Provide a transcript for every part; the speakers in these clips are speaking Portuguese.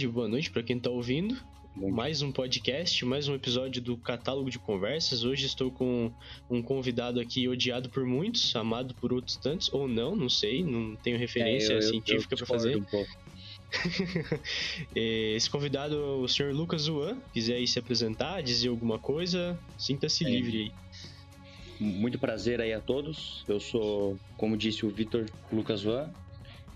tarde, boa noite para quem tá ouvindo. Mais um podcast, mais um episódio do Catálogo de Conversas. Hoje estou com um convidado aqui odiado por muitos, amado por outros tantos, ou não, não sei, não tenho referência É, eu- científica para fazer. um pouco. Esse convidado é o Sr. Lucas Zuan. Quiser aí se apresentar, dizer alguma coisa, sinta-se É. livre aí. Muito prazer aí a todos. Eu sou, como disse o Vitor Lucas Van.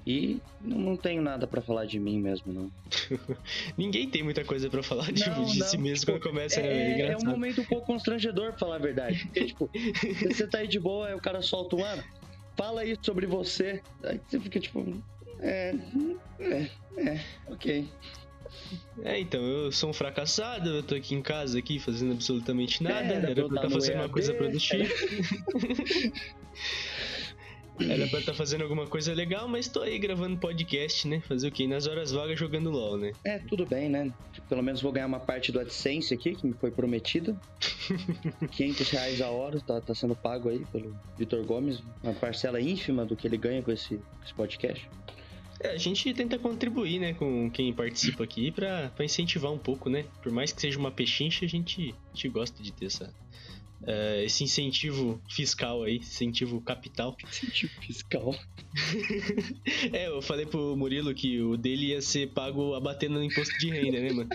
E não, tenho nada pra falar de mim mesmo, não. Ninguém tem muita coisa para falar de, Não, de não, si mesmo tipo, quando começa, né? É, é um engraçado. momento um pouco constrangedor, pra falar a verdade. Porque, tipo, você tá aí de boa, aí o cara solta um, ah, fala aí sobre você. Aí você fica, tipo, é, é, é, ok. É, então, eu sou um fracassado, eu tô aqui em casa aqui fazendo absolutamente nada, É, era eu pra tá estar no fazendo uma EAD. coisa produtiva. Era pra estar fazendo alguma coisa legal, mas tô aí gravando podcast, né? Fazer o quê? Nas horas vagas jogando LOL, né? É, tudo bem, né? Pelo menos vou ganhar uma parte do AdSense aqui, que me foi prometida. 500 reais a hora, tá, tá sendo pago aí pelo Vitor Gomes. Uma parcela ínfima do que ele ganha com esse, com esse podcast. É, a gente tenta contribuir, né, com quem participa aqui pra, pra incentivar um pouco, né? Por mais que seja uma pechincha, a gente, a gente gosta de ter essa, eh, esse incentivo fiscal aí, incentivo capital. Incentivo fiscal. É, eu falei pro Murilo que o dele ia ser pago abatendo no imposto de renda, né, mano?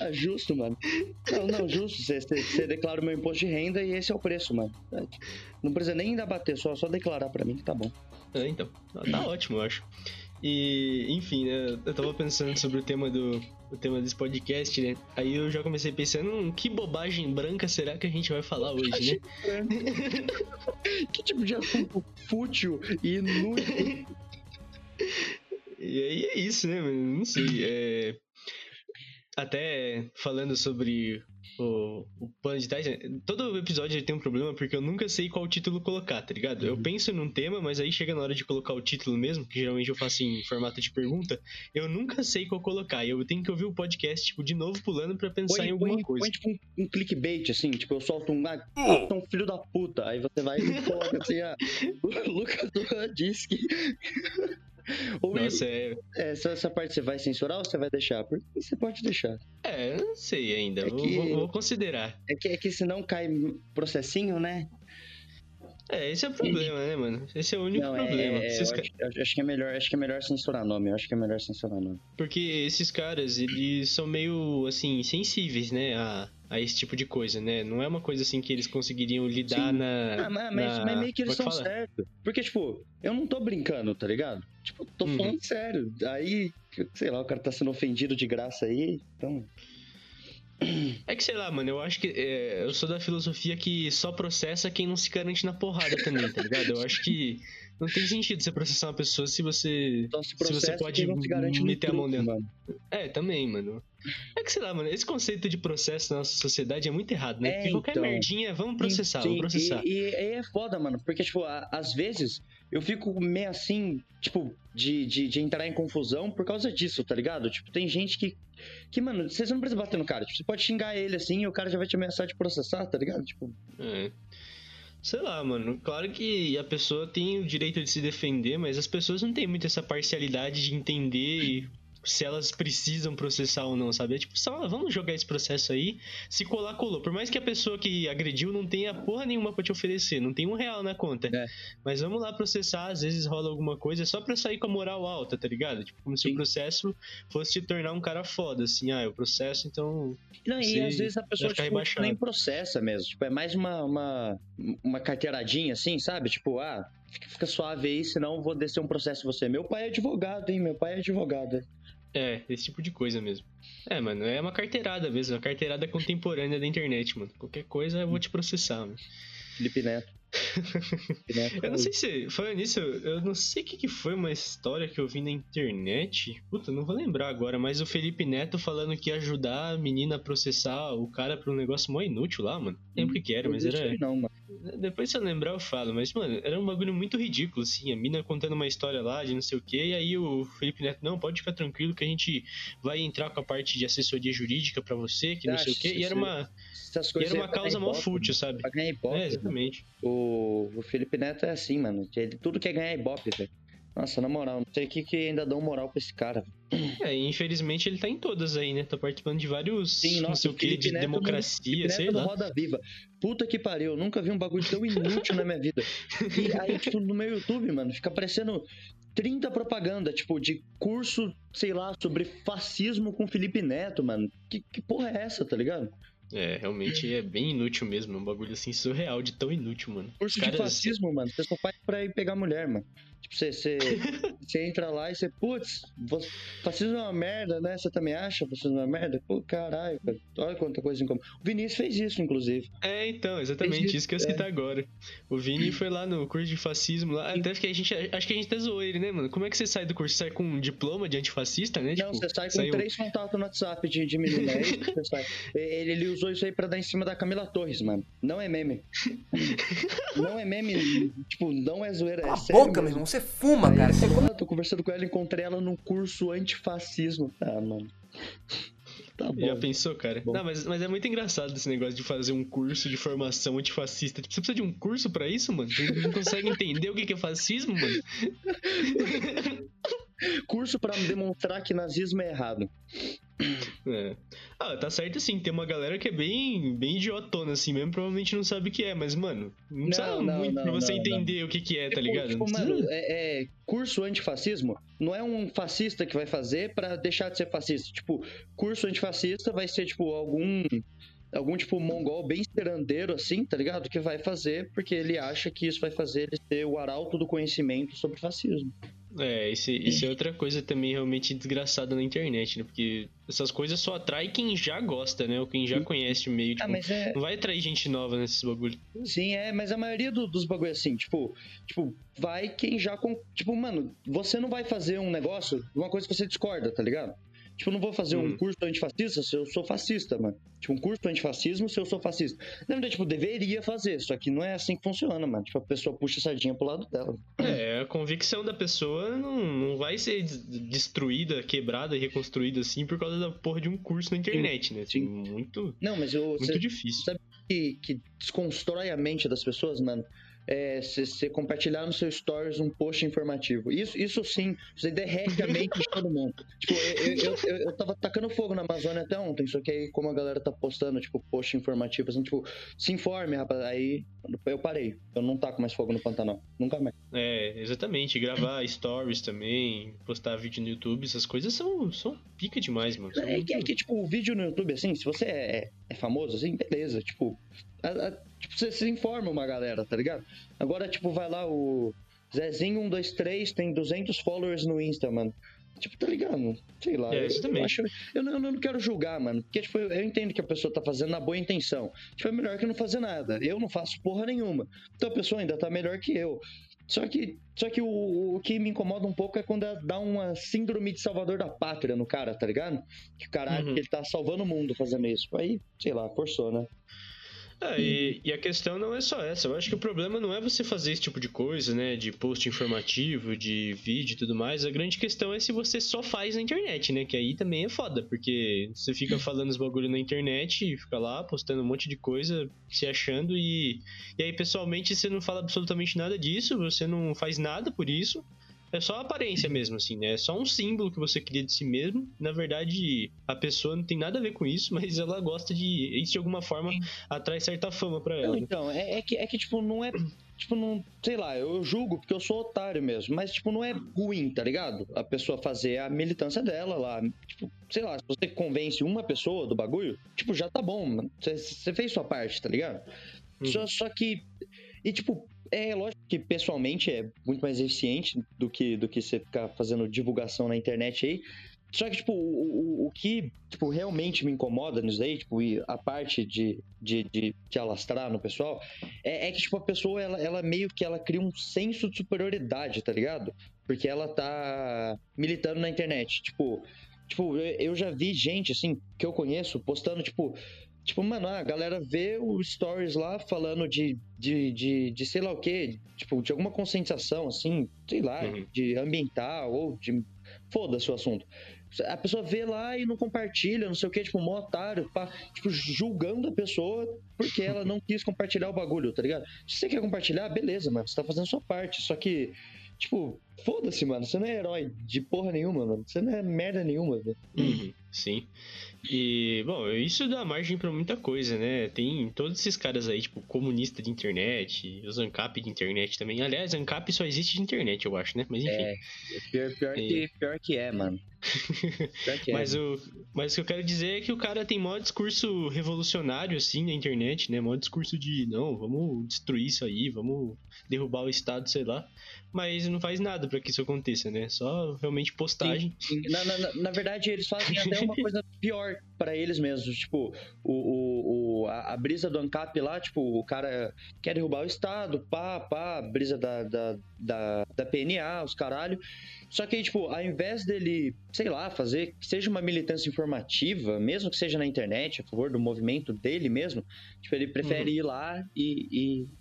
Ah, justo, mano. Não, não, justo. Você, declara o meu imposto de renda e esse é o preço, mano. Não precisa nem ainda bater, só, só declarar pra mim que tá bom. É, então, tá ótimo, eu acho. E, enfim, né, eu tava pensando sobre o tema do o tema desse podcast, né? Aí eu já comecei pensando, hum, que bobagem branca será que a gente vai falar hoje, né? que tipo de assunto fútil e inútil? E aí é isso, né, mano? Não sei. é, Até falando sobre o, o plano de né? todo episódio ele tem um problema porque eu nunca sei qual título colocar, tá ligado? Eu Uhum. penso num tema, mas aí chega na hora de colocar o título mesmo, que geralmente eu faço em formato de pergunta, eu nunca sei qual colocar. E eu tenho que ouvir o podcast, tipo, de novo pulando pra pensar em alguma põe, coisa. põe tipo um, um clickbait, assim, tipo, eu solto um, ah, você é um filho da puta. Aí você vai e coloca assim, ah, o Lucas Duran disse que. Ou Nossa, é. é, essa, essa parte você vai censurar ou você vai deixar? Porque você pode deixar. É, eu não sei ainda. É vou, que- vou- vou considerar. É que, é que senão cai processinho, né? É, esse é o problema, né, mano? Esse é o único Não, é, problema. é, Esses eu ca- acho, acho que é melhor, acho que é melhor censurar nome. Eu acho que é melhor censurar nome. Porque esses caras, eles são meio, assim, sensíveis, né, a, a esse tipo de coisa, né? Não é uma coisa, assim, que eles conseguiriam lidar Sim. na... Ah, mas, na- mas meio que eles são certos. Porque, tipo, eu não tô brincando, tá ligado? Tipo, tô Uhum. falando sério. Aí, sei lá, o cara tá sendo ofendido de graça aí, então. É que, sei lá, mano, eu acho que... é, eu sou da filosofia que só processa quem não se garante na porrada também, tá ligado? Eu acho que não tem sentido você processar uma pessoa se você... Só se Se você pode não se garante meter a mão dentro. mano. É, também, mano. É que, sei lá, mano, esse conceito de processo na nossa sociedade é muito errado, né? É, Porque qualquer então. merdinha, vamos processar, Sim, vamos processar. E, e, é foda, mano. Porque, tipo, às vezes eu fico meio assim, tipo, de, de, de entrar em confusão por causa disso, tá ligado? Tipo, tem gente que. Que, mano, você não precisa bater no cara. Tipo, você pode xingar ele assim e o cara já vai te ameaçar de processar, tá ligado? Tipo, É. Sei lá, mano. Claro que a pessoa tem o direito de se defender, mas as pessoas não têm muito essa parcialidade de entender se elas precisam processar ou não, sabe? É tipo, só vamos jogar esse processo aí, se colar, colou. Por mais que a pessoa que agrediu não tenha porra nenhuma pra te oferecer, não tem um real na conta. É. Mas vamos lá processar, às vezes rola alguma coisa, só pra sair com a moral alta, tá ligado? Tipo, como se Sim. o processo fosse te tornar um cara foda, assim, ah, eu processo, então Não, e às vezes a pessoa tipo, nem processa mesmo. Tipo, é mais uma, uma, uma carteiradinha assim, sabe? Tipo, ah, fica, fica suave aí, senão eu vou descer um processo você. Meu pai é advogado, hein? Meu pai é advogado. É, esse tipo de coisa mesmo. É, mano, é uma carteirada mesmo, uma carteirada contemporânea da internet, mano. Qualquer coisa eu vou te processar, mano. Felipe Neto. Felipe Neto Eu não sei se, falando nisso, eu não sei o que, que foi uma história que eu vi na internet. Puta, não vou lembrar agora, mas o Felipe Neto falando que ia ajudar a menina a processar o cara por um negócio mó inútil lá, mano. Tempo que era, mas era. Não, mano. Depois se eu lembrar, eu falo, mas, mano, era um bagulho muito ridículo, assim. A mina contando uma história lá de não sei o quê, e aí o Felipe Neto, não, pode ficar tranquilo que a gente vai entrar com a parte de assessoria jurídica pra você, que não sei o quê. E era uma, e era uma causa mó fútil, sabe? Pra ganhar ibope. É, exatamente. O, o Felipe Neto é assim, mano. Ele tudo quer ganhar ibope, velho. Nossa, na moral, não sei o que, que ainda dão moral pra esse cara. É, infelizmente ele tá em todas aí, né? Tá participando de vários, Sim, não nossa, sei o que, de Neto democracia, sei lá. Roda Viva. Puta que pariu, nunca vi um bagulho tão inútil na minha vida. E aí, tipo, no meu YouTube, mano, fica aparecendo 30 propaganda, tipo, de curso, sei lá, sobre fascismo com Felipe Neto, mano. Que, que porra é essa, tá ligado? É, realmente é bem inútil mesmo. É um bagulho assim surreal de tão inútil, mano. Curso Os de caras- fascismo, mano, você só faz pra ir pegar mulher, mano. Tipo, você, você, você entra lá e você, putz, fascismo é uma merda, né? Você também acha fascismo é uma merda? Pô, caralho, cara. Olha quanta coisa em comum. O Vinícius fez isso, inclusive. É, então, exatamente, Fez isso, que eu ia citar agora. O Vini foi lá no curso de fascismo lá. Até que a gente. Acho que a gente até zoou ele, né, mano? Como é que você sai do curso? Você sai com um diploma de antifascista, né? Não, Tipo, você sai com saiu- três contatos no WhatsApp de, de menina. É isso que você sai. Ele, ele usou isso aí pra dar em cima da Camila Torres, mano. Não é meme. não é meme, tipo, não é zoeira, é Cala a sério boca, meu mesmo. Você fuma, cara. Aí, Você eu tô conversando com ela, encontrei ela num curso antifascismo. Ah, mano. Tá bom. Já pensou, cara? Bom. Não, mas, mas é muito engraçado esse negócio de fazer um curso de formação antifascista. Tipo, você precisa de um curso pra isso, mano? Você não consegue entender o que que é fascismo, mano? Curso pra demonstrar que nazismo é errado. É. Ah, tá certo sim, tem uma galera que é bem, bem idiotona assim mesmo, provavelmente não sabe o que é, mas, mano, não, Não, precisa não, muito não, pra você entender o que que é, tá Tipo- ligado? Tipo, mano, é, é, curso antifascismo não é um fascista que vai fazer pra deixar de ser fascista. Tipo, curso antifascista vai ser, tipo, algum. Algum tipo mongol bem erandeiro, assim, tá ligado? Que vai fazer porque ele acha que isso vai fazer ele ser o arauto do conhecimento sobre fascismo. É, isso, isso é outra coisa também realmente desgraçada na internet, né? Porque essas coisas só atraem quem já gosta, né? Ou quem já conhece o meio. Tipo, Ah, mas é. Não vai atrair gente nova nesses bagulho. Sim, é, mas a maioria do- dos bagulho é assim, tipo, tipo, vai quem já. Com, tipo, mano, você não vai fazer um negócio uma coisa que você discorda, tá ligado? Tipo, não vou fazer um Hum. curso antifascista se eu sou fascista, mano. Tipo, um curso antifascismo se eu sou fascista. Na verdade, tipo, deveria fazer, só que não é assim que funciona, mano. Tipo, a pessoa puxa a sardinha pro lado dela. É, a convicção da pessoa não, não vai ser des- destruída, quebrada e reconstruída assim por causa da porra de um curso na internet, né? Assim, muito, Não, mas eu. muito Você difícil. que, que desconstrói a mente das pessoas, mano. É você compartilhar no seu stories um post informativo. Isso, isso sim, você derrete a mente de todo mundo. Tipo, eu, eu, eu, eu- tava tacando fogo na Amazônia até ontem, só que aí, como a galera tá postando, tipo, post informativo, assim, tipo, se informe, rapaz. Aí eu parei. Eu não taco mais fogo no Pantanal. Nunca mais. É, exatamente. Gravar stories também, postar vídeo no YouTube, essas coisas são, são pica demais, mano. São É que, é muito- que, tipo, o vídeo no YouTube, assim, se você é, é famoso, assim, beleza. Tipo, a- a- tipo, você se informa uma galera, tá ligado? Agora, tipo, vai lá o Zezinho123 tem 200 followers no Insta, mano. Tipo, tá ligado? Sei lá. É, eu- isso eu, também. acho- eu, não, eu não quero julgar, mano. Porque, tipo, eu, eu entendo que a pessoa tá fazendo na boa intenção. Tipo, é melhor que não fazer nada. Eu não faço porra nenhuma. Então a pessoa ainda tá melhor que eu. Só que, só que o, o que me incomoda um pouco é quando dá uma síndrome de salvador da pátria no cara, tá ligado? Que o cara acha Uhum. que ele tá salvando o mundo fazendo isso. Aí, sei lá, forçou, né? É, e, e a questão não é só essa. Eu acho que o problema não é você fazer esse tipo de coisa, né? De post informativo, de vídeo e tudo mais. A grande questão é se você só faz na internet, né? Que aí também é foda, porque você fica falando os bagulho na internet e fica lá postando um monte de coisa, se achando e. E aí, pessoalmente, você não fala absolutamente nada disso, você não faz nada por isso. É só aparência mesmo, assim, né? É só um símbolo que você cria de si mesmo. Na verdade, a pessoa não tem nada a ver com isso, mas ela gosta de. Isso de alguma forma atrai certa fama pra Não, ela. então, é, é que, é que, tipo, não é. Tipo, não. Sei lá, eu julgo porque eu sou otário mesmo. Mas, tipo, não é ruim, tá ligado? A pessoa fazer a militância dela lá. Tipo, sei lá, se você convence uma pessoa do bagulho, tipo, já tá bom, mano. Você fez sua parte, tá ligado? Uhum. Só, só que. E, tipo, é lógico que pessoalmente é muito mais eficiente do que, do que você ficar fazendo divulgação na internet aí. Só que, tipo, o, o, o que tipo, realmente me incomoda nisso aí, tipo, e a parte de, de, de, de alastrar no pessoal, é, é que, tipo, a pessoa, ela, ela meio que ela cria um senso de superioridade, tá ligado? Porque ela tá militando na internet. Tipo, tipo eu, eu já vi gente, assim, que eu conheço, postando, tipo, Tipo, mano, a galera vê o stories lá falando de, de, de, de sei lá o quê, tipo, de alguma conscientização, assim, sei lá, uhum. de ambiental ou de. Foda-se o assunto. A pessoa vê lá e não compartilha, não sei o que, tipo, um otário, pá, tipo, julgando a pessoa porque ela não quis compartilhar o bagulho, tá ligado? Se você quer compartilhar, beleza, mano, você tá fazendo a sua parte. Só que Tipo, foda-se, mano. Você não é herói de porra nenhuma, mano. Você não é merda nenhuma, velho. Uhum, sim. E, bom, isso dá margem para muita coisa, né? Tem todos esses caras aí, tipo, comunista de internet, os ANCAP de internet também. Aliás, ANCAP só existe de internet, eu acho, né? Mas enfim. É, pior, pior, e... que, pior que é, mano. pior que é. mas, o, mas o que eu quero dizer é que o cara tem maior discurso revolucionário, assim, na internet, né? Maior discurso de, não, vamos destruir isso aí, vamos derrubar o Estado, sei lá mas não faz nada para que isso aconteça, né? Só realmente postagem. Na, na, na, verdade, eles fazem até uma coisa pior para eles mesmos. Tipo, o, o, a, a, brisa do ANCAP lá, tipo, o cara quer derrubar o Estado, pá, pá, brisa da, da, da, da PNA, os caralho. Só que tipo, ao invés dele, sei lá, fazer que seja uma militância informativa, mesmo que seja na internet, a favor do movimento dele mesmo, tipo, ele prefere uhum. ir lá e,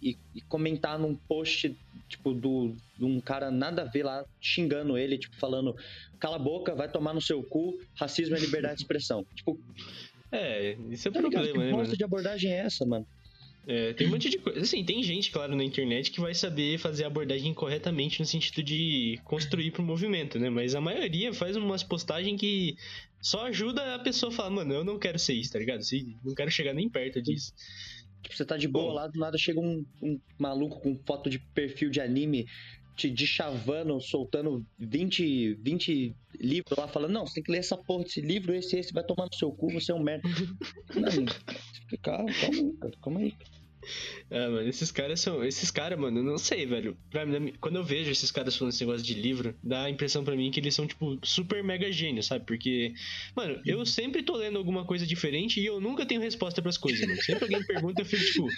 e, e, e comentar num post tipo, do, de um cara nada a ver lá xingando ele, tipo, falando cala a boca, vai tomar no seu cu, racismo é liberdade de expressão. Tipo. É, isso é tá problema, que né? Que de abordagem é essa, mano? É, tem um monte de coisa. Assim, tem gente, claro, na internet que vai saber fazer a abordagem corretamente no sentido de construir pro movimento, né? Mas a maioria faz umas postagens que só ajuda a pessoa a falar, mano, eu não quero ser isso, tá ligado? Não quero chegar nem perto disso. Tipo, você tá de boa lá, do nada chega um, um maluco com foto de perfil de anime te de chavando, soltando 20, 20 livros lá, falando, não, você tem que ler essa porra desse livro, esse, esse, vai tomar no seu cu, você é um merda. não, calma, calma aí, cara, calma aí. Ah, mano, esses caras são. Esses caras, mano, eu não sei, velho. Pra mim, quando eu vejo esses caras falando esse negócio de livro, dá a impressão para mim que eles são, tipo, super mega gênios, sabe? Porque, mano, eu sempre tô lendo alguma coisa diferente e eu nunca tenho resposta para as coisas, mano. Sempre alguém pergunta, eu fico, tipo,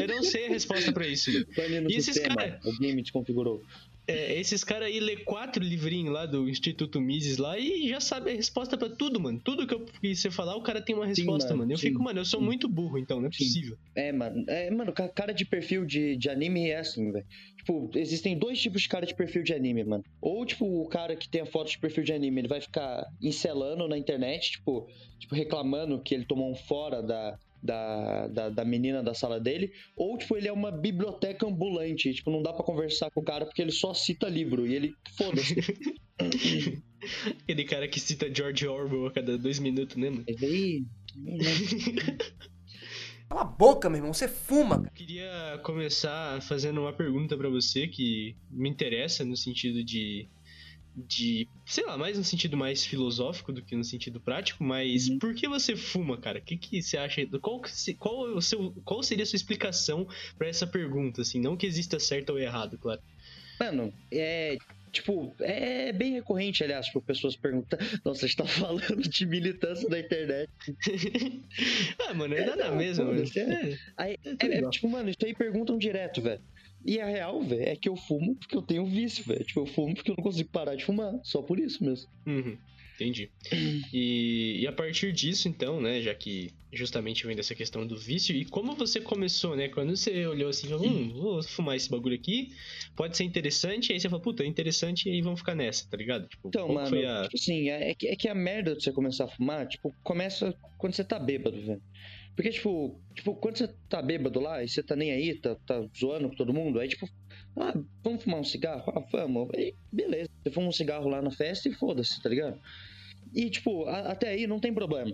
eu não sei a resposta para isso, mano. E esses caras. O game te configurou. É, esses caras aí lê quatro livrinhos lá do Instituto Mises lá e já sabe a resposta para tudo, mano. Tudo que eu que você falar, o cara tem uma resposta, sim, mano. mano. Eu sim, fico, mano, eu sou sim. muito burro, então, não é possível. É, mano. É, mano, cara de perfil de, de anime é assim, velho. Tipo, existem dois tipos de cara de perfil de anime, mano. Ou, tipo, o cara que tem a foto de perfil de anime, ele vai ficar encelando na internet, tipo, tipo reclamando que ele tomou um fora da, da, da, da, menina da sala dele, ou, tipo, ele é uma biblioteca ambulante, tipo, não dá para conversar com o cara porque ele só cita livro, e ele, foda-se. Aquele cara que cita George Orwell a cada dois minutos, né, mano? aí... Cala a boca, meu irmão, você fuma. Cara. Queria começar fazendo uma pergunta para você que me interessa no sentido de de, sei lá, mais no sentido mais filosófico do que no sentido prático, mas uhum. por que você fuma, cara? O que, que você acha? Qual, qual, o seu, qual seria a sua explicação para essa pergunta, assim? Não que exista certo ou errado, claro. Mano, é. Tipo, é bem recorrente, aliás, tipo, pessoas perguntam, nossa, a gente tá falando de militância na internet. ah, mano, é, é nada mesmo, é, é, é, é, tipo, mano, isso aí perguntam direto, velho. E a real, velho, é que eu fumo porque eu tenho vício, velho. Tipo, eu fumo porque eu não consigo parar de fumar. Só por isso mesmo. Uhum. Entendi. E, e, a partir disso, então, né, já que justamente vem dessa questão do vício, e como você começou, né? Quando você olhou assim, hum, vou fumar esse bagulho aqui, pode ser interessante, aí você fala, puta, é interessante, e aí vamos ficar nessa, tá ligado? Tipo, então, mano, foi a... tipo assim, é, é, que, é que a merda de você começar a fumar, tipo, começa quando você tá bêbado, velho. Porque, tipo, tipo, quando você tá bêbado lá e você tá nem aí, tá, tá zoando com todo mundo, aí, tipo, ah, vamos fumar um cigarro? Ah, vamos. Aí, beleza. Você fuma um cigarro lá na festa e foda-se, tá ligado? E, tipo, a, até aí não tem problema.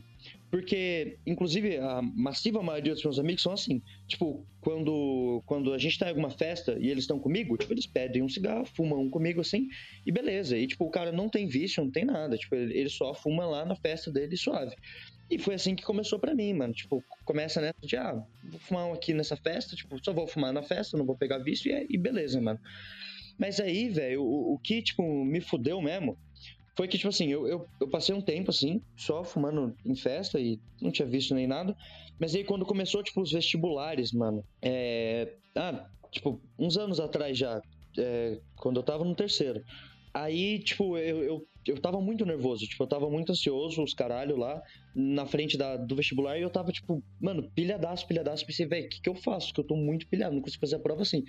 Porque, inclusive, a massiva maioria dos meus amigos são assim. Tipo, quando, quando a gente tá em alguma festa e eles estão comigo, tipo, eles pedem um cigarro, fumam um comigo assim, e beleza. E, tipo, o cara não tem vício, não tem nada. Tipo, ele, ele só fuma lá na festa dele suave. E foi assim que começou para mim, mano. Tipo, começa nessa de, ah, vou fumar um aqui nessa festa, tipo, só vou fumar na festa, não vou pegar vício, e, e beleza, mano. Mas aí, velho, o, o, que, tipo, me fudeu mesmo foi que, tipo assim, eu, eu, eu, passei um tempo, assim, só fumando em festa e não tinha visto nem nada. Mas aí quando começou, tipo, os vestibulares, mano, é... Ah, tipo, uns anos atrás já, é... quando eu tava no terceiro. Aí, tipo, eu, eu eu tava muito nervoso, tipo, eu tava muito ansioso, os caralho lá, na frente da, do vestibular, e eu tava, tipo, mano, pilhadaço, pilhadaço. Pensei, velho, o que, que eu faço? Que eu tô muito pilhado, não consigo fazer a prova assim.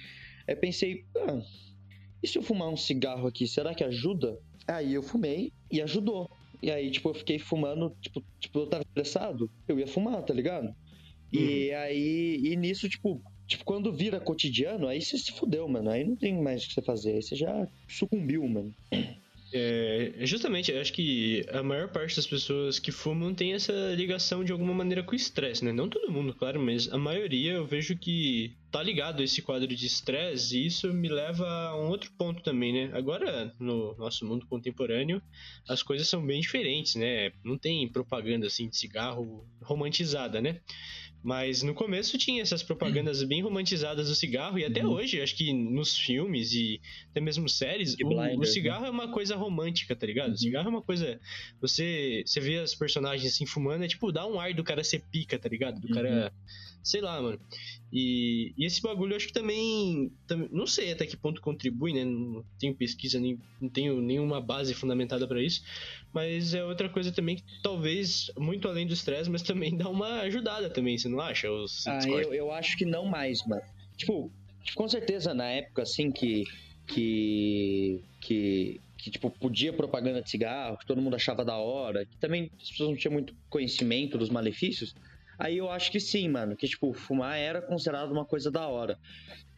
Aí pensei, ah, e se eu fumar um cigarro aqui, será que ajuda? Aí eu fumei e ajudou. E aí, tipo, eu fiquei fumando, tipo, tipo eu tava estressado, eu ia fumar, tá ligado? E Uhum. aí, e nisso, tipo, tipo, quando vira cotidiano, aí você se fudeu, mano. Aí não tem mais o que você fazer. Aí você já sucumbiu, mano. É, justamente, eu acho que a maior parte das pessoas que fumam tem essa ligação de alguma maneira com o estresse, né? Não todo mundo, claro, mas a maioria eu vejo que tá ligado a esse quadro de estresse e isso me leva a um outro ponto também, né? Agora, no nosso mundo contemporâneo, as coisas são bem diferentes, né? Não tem propaganda assim de cigarro romantizada, né? Mas no começo tinha essas propagandas bem romantizadas do cigarro, e até Uhum. hoje, acho que nos filmes e até mesmo séries, o, o Blinders, né? cigarro é uma coisa romântica, tá ligado? O Uhum. cigarro é uma coisa. Você, você vê as personagens assim fumando, é tipo, dá um ar do cara ser pica, tá ligado? Do cara. Sei lá, mano. E, e esse bagulho eu acho que também, tam- Não sei até que ponto contribui, né? Não tenho pesquisa, nem, não tenho nenhuma base fundamentada pra isso. Mas é outra coisa também que talvez, muito além do estresse, mas também dá uma ajudada também, você não acha? Ou Ah, eu, eu acho que não mais, mano. Tipo, com certeza na época, assim, que. que. que. que, tipo, podia propaganda de cigarro, que todo mundo achava da hora, que também as pessoas não tinham muito conhecimento dos malefícios. Aí eu acho que sim, mano, que, tipo, fumar era considerado uma coisa da hora.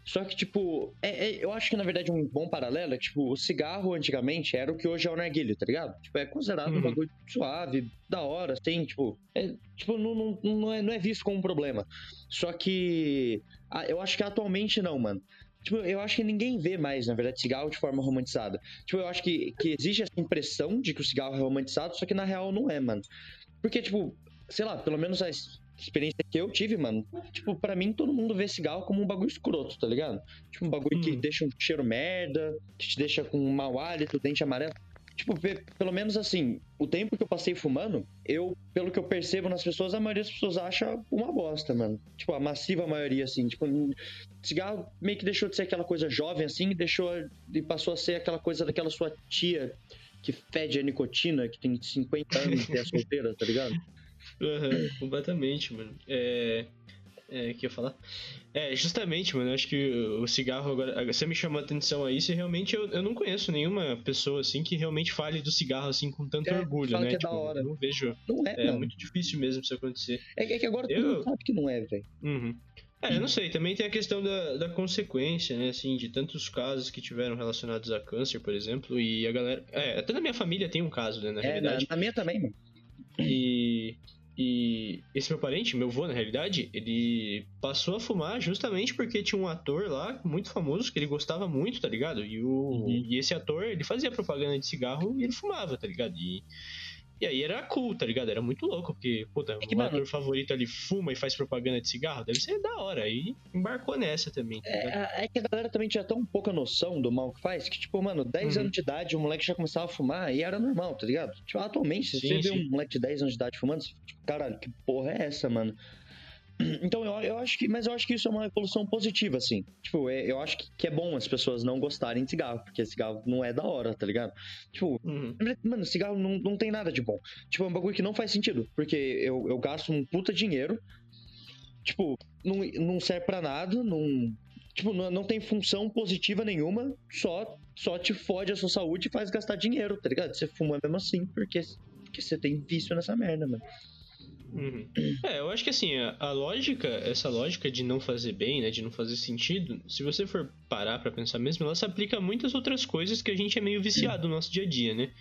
Só que, tipo, é- é- eu acho que na verdade um bom paralelo é que, tipo, o cigarro antigamente era o que hoje é o narguilho, tá ligado? Tipo, é considerado um Uhum. bagulho suave, da hora, assim, tipo, é, tipo não, não, não, é, não é visto como um problema. Só que ah, eu acho que atualmente não, mano. Tipo, eu acho que ninguém vê mais, na verdade, cigarro de forma romantizada. Tipo, eu acho que, que existe essa impressão de que o cigarro é romantizado, só que na real não é, mano. Porque, tipo, sei lá, pelo menos a es- experiência que eu tive, mano, tipo, pra mim todo mundo vê cigarro como um bagulho escroto, tá ligado? Tipo, um bagulho que Hum. deixa deixa um cheiro merda, que te deixa com um mau hálito, dente amarelo. Tipo, pe- pelo menos assim, o tempo que eu passei fumando, eu, pelo que eu percebo nas pessoas, a maioria das pessoas acha uma bosta, mano. Tipo, a massiva maioria, assim. Tipo, cigarro meio que deixou de ser aquela coisa jovem, assim, e deixou e passou a ser aquela coisa daquela sua tia que fede a nicotina, que tem 50 anos e é solteira, tá ligado? Aham, completamente, mano. É. É, o que eu ia falar? É, justamente, mano, eu acho que o cigarro agora. Você me chamou a atenção a isso e realmente eu, eu não conheço nenhuma pessoa assim que realmente fale do cigarro assim com tanto É, orgulho, fala né? que é tipo, da hora. não vejo. Não é, É muito difícil mesmo isso acontecer. É, é que agora todo Eu- mundo sabe que não é, velho. Uhum. É, eu não sei, também tem a questão da, da consequência, né, assim, de tantos casos que tiveram relacionados a câncer, por exemplo, e a galera... É, até na minha família tem um caso, né, na É, na, realidade, na minha também, mano. e, e esse meu parente, meu avô, na realidade, ele passou a fumar justamente porque tinha um ator lá, muito famoso, que ele gostava muito, tá ligado? E, o, Uhum. e esse ator, ele fazia propaganda de cigarro e ele fumava, tá ligado? E, e aí era cool, tá ligado? Era muito louco, porque, puta, que, o mano- ator favorito ali fuma e faz propaganda de cigarro, deve ser da hora. Aí embarcou nessa também, tá ligado? É, é que a galera também tinha tão pouca noção do mal que faz, que, tipo, mano, 10 Uhum. anos de idade, o moleque já começava a fumar e era normal, tá ligado? Tipo, atualmente, se Sim, você vê sim. um moleque de 10 anos de idade fumando, você fica, tipo, caralho, que porra é essa, mano? Então, eu, eu acho que. Mas eu acho que isso é uma evolução positiva, assim. Tipo, é- eu acho que, que é bom as pessoas não gostarem de cigarro, porque cigarro não é da hora, tá ligado? Tipo, Uhum. Mano, cigarro não, não tem nada de bom. Tipo, é um bagulho que não faz sentido. Porque eu, eu gasto um puta dinheiro. Tipo, não, não serve pra nada. Não, tipo, não, não tem função positiva nenhuma. Só, só te fode a sua saúde e faz gastar dinheiro, tá ligado? Você fuma mesmo assim, porque, porque você tem vício nessa merda, mano. Uhum. É, eu acho que assim, a, a lógica, essa lógica de não fazer bem, né, de não fazer sentido, se você for parar pra pensar mesmo, ela se aplica a muitas outras coisas que a gente é meio viciado no nosso dia a dia, né?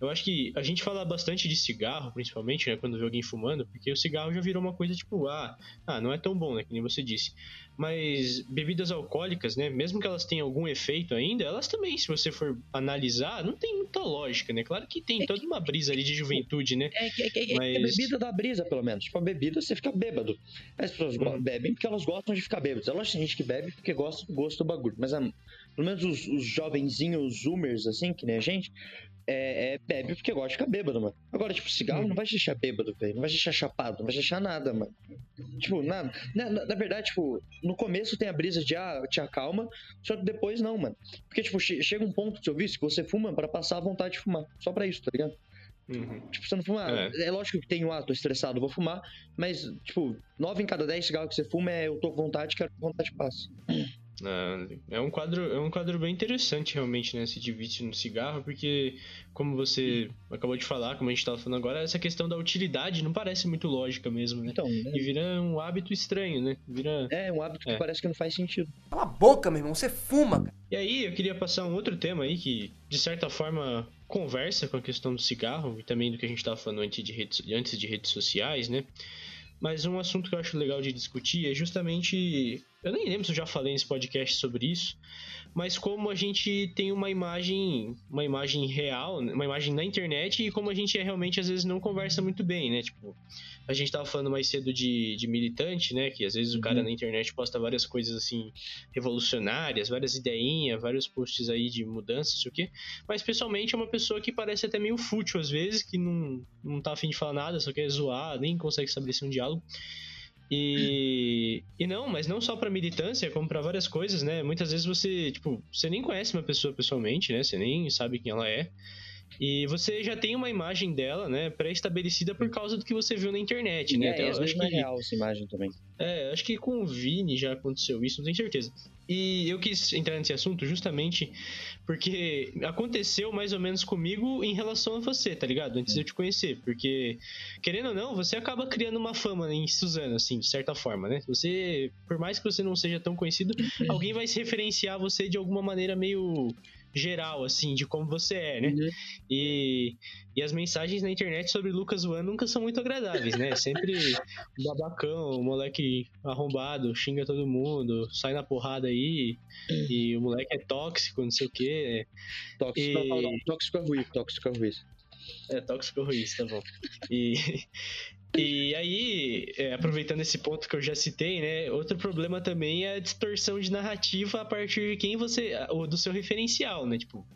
Eu acho que a gente fala bastante de cigarro, principalmente, né, quando vê alguém fumando, porque o cigarro já virou uma coisa tipo, ah, ah, não é tão bom, né, que nem você disse. Mas bebidas alcoólicas, né, mesmo que elas tenham algum efeito ainda, elas também, se você for analisar, não tem muita lógica, né? Claro que tem É toda uma brisa ali de juventude, né? É que, é que- é que a Mas- bebida dá brisa, pelo menos. Tipo, a bebida você fica bêbado. As pessoas Uhum. bebem porque elas gostam de ficar bêbadas. É que tem gente que bebe porque gosta do gosto do bagulho. Mas a pelo menos os, os jovenzinhos zoomers, assim, que nem a gente, é, é, bebe porque gosta de ficar bêbado, mano. Agora, tipo, cigarro Uhum. não vai te deixar bêbado, velho. Não vai te deixar chapado, não vai te deixar nada, mano. Tipo, nada. Na, na- na verdade, tipo, no começo tem a brisa de, ah, te acalma, só que depois não, mano. Porque, tipo, che- chega um ponto do seu vício que você fuma pra passar a vontade de fumar. Só pra isso, tá ligado? Uhum. Tipo, você não fuma. É. é lógico que tem um, ah, tô estressado, vou fumar. Mas, tipo, 9 em cada 10 cigarros que você fuma é eu tô com vontade, quero que a vontade passe. Ah, é um quadro é um quadro bem interessante realmente né esse de vício no cigarro porque como você acabou de falar como a gente tava falando agora essa questão da utilidade não parece muito lógica mesmo né Então, né? e vira um hábito estranho né vira É um hábito que É. parece que não faz sentido. Cala a boca, meu irmão. Você fuma, cara. E aí, eu queria passar um outro tema aí que, de certa forma, conversa com a questão do cigarro e também do que a gente estava falando antes de, redes, antes de redes sociais, né? Mas um assunto que eu acho legal de discutir é justamente. Eu nem lembro se eu já falei nesse podcast sobre isso, mas como a gente tem uma imagem, uma imagem real, uma imagem na internet e como a gente é realmente às vezes não conversa muito bem, né? Tipo, a gente tava falando mais cedo de, de militante, né? Que às vezes o cara Uhum. na internet posta várias coisas assim revolucionárias, várias ideinhas, vários posts aí de mudança, não sei o quê. Mas pessoalmente é uma pessoa que parece até meio fútil às vezes, que não, não tá afim de falar nada, só quer zoar, nem consegue estabelecer um diálogo. E, e não, mas não só pra militância, como pra várias coisas, né? Muitas vezes você, tipo, você nem conhece uma pessoa pessoalmente, né? Você nem sabe quem ela é. E você já tem uma imagem dela, né, pré-estabelecida por causa do que você viu na internet, né? É, Até e eu às acho não é que real essa imagem também. é, acho que com o Vini já aconteceu isso, não tenho certeza. E eu quis entrar nesse assunto justamente porque aconteceu mais ou menos comigo em relação a você, tá ligado? Antes de eu te conhecer. Porque, querendo ou não, você acaba criando uma fama em Suzano, assim, de certa forma, né? Você, por mais que você não seja tão conhecido, alguém vai se referenciar a você de alguma maneira meio geral, assim, de como você é, né? Uhum. E, e as mensagens na internet sobre Lucas Wan nunca são muito agradáveis, né? Sempre babacão, moleque arrombado, xinga todo mundo, sai na porrada aí, e o moleque é tóxico, não sei o quê. Tóxico, E- não, não, tóxico é ruim, tóxico é ruim. É tóxico ruim, tá bom. E, e aí, é, aproveitando esse ponto que eu já citei, né? Outro problema também é a distorção de narrativa a partir de quem você. ou do seu referencial, né? Tipo.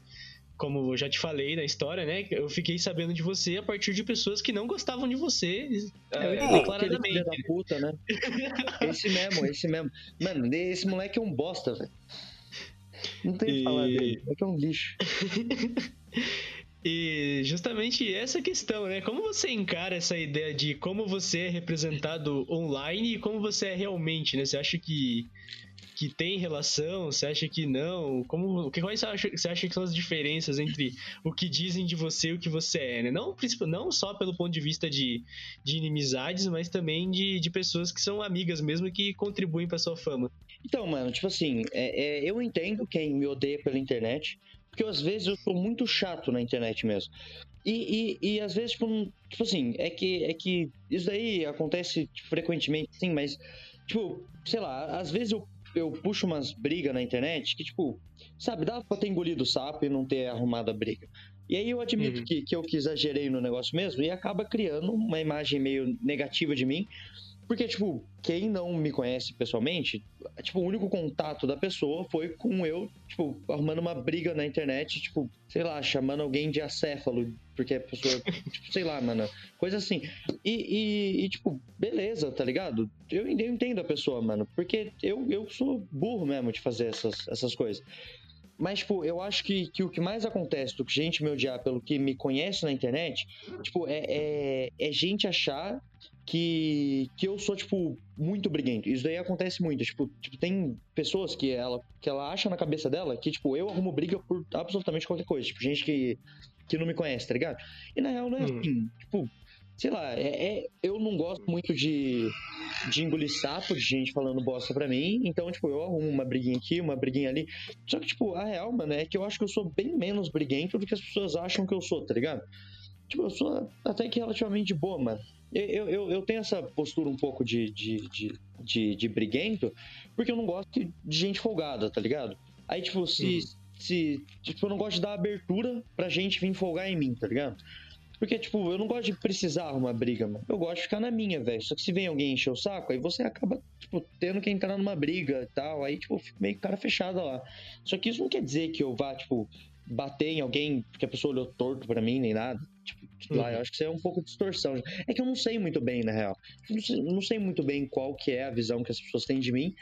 Como eu já te falei na história, né? Eu fiquei sabendo de você a partir de pessoas que não gostavam de você É, é, declaradamente. da puta, né? Esse mesmo, esse mesmo. Mano, esse moleque é um bosta, velho. Não tem o que E- falar dele. O moleque é um lixo. E justamente essa questão, né? Como você encara essa ideia de como você é representado online e como você é realmente, né? Você acha que, que tem relação? Você acha que não? Como, quais você acha, você acha que são as diferenças entre o que dizem de você e o que você é, né? Não, não só pelo ponto de vista de, de inimizades, mas também de, de pessoas que são amigas mesmo que contribuem pra sua fama. Então, mano, tipo assim, é, é, eu entendo quem me odeia pela internet, porque às vezes eu sou muito chato na internet mesmo. E, e, e às vezes, tipo, tipo assim, é que, é que isso daí acontece frequentemente, sim, mas, tipo, sei lá, às vezes eu, eu puxo umas brigas na internet que, tipo, sabe, dá pra ter engolido o sapo e não ter arrumado a briga. E aí eu admito Uhum. que, que eu que exagerei no negócio mesmo e acaba criando uma imagem meio negativa de mim. Porque, tipo, quem não me conhece pessoalmente, tipo, o único contato da pessoa foi com eu, tipo, arrumando uma briga na internet, tipo, sei lá, chamando alguém de acéfalo, porque a pessoa, tipo, sei lá, mano, coisa assim. E, e- e, tipo, beleza, tá ligado? Eu, eu entendo a pessoa, mano, porque eu, eu sou burro mesmo de fazer essas, essas coisas. Mas, tipo, eu acho que, que o que mais acontece do que gente me odiar pelo que me conhece na internet, tipo, é, é, é gente achar que, que eu sou, tipo, muito briguento. Isso daí acontece muito. Tipo, tipo, tem pessoas que ela, que ela acha na cabeça dela que, tipo, eu arrumo briga por absolutamente qualquer coisa. Tipo, gente que, que não me conhece, tá ligado? E na real não é Hum. assim. Tipo, sei lá, é, é- eu não gosto muito de, de engolir sapo, de gente falando bosta pra mim. Então, tipo, eu arrumo uma briguinha aqui, uma briguinha ali. Só que, tipo, a real, mano, é que eu acho que eu sou bem menos briguento do que as pessoas acham que eu sou, tá ligado? Tipo, eu sou até que relativamente boa, mano. Eu, eu, eu tenho essa postura um pouco de, de, de, de, de briguento, porque eu não gosto de gente folgada, tá ligado? Aí, tipo, se, Uhum. se. Tipo, eu não gosto de dar abertura pra gente vir folgar em mim, tá ligado? Porque, tipo, eu não gosto de precisar arrumar briga, mano. Eu gosto de ficar na minha, velho. Só que se vem alguém encher o saco, aí você acaba, tipo, tendo que entrar numa briga e tal. Aí, tipo, eu fico meio cara fechada lá. Só que isso não quer dizer que eu vá, tipo, bater em alguém porque a pessoa olhou torto pra mim, nem nada. Tipo, uhum. lá, eu acho que isso é um pouco de distorção. É que eu não sei muito bem, na real. Eu não sei, não sei muito bem qual que é a visão que as pessoas têm de mim.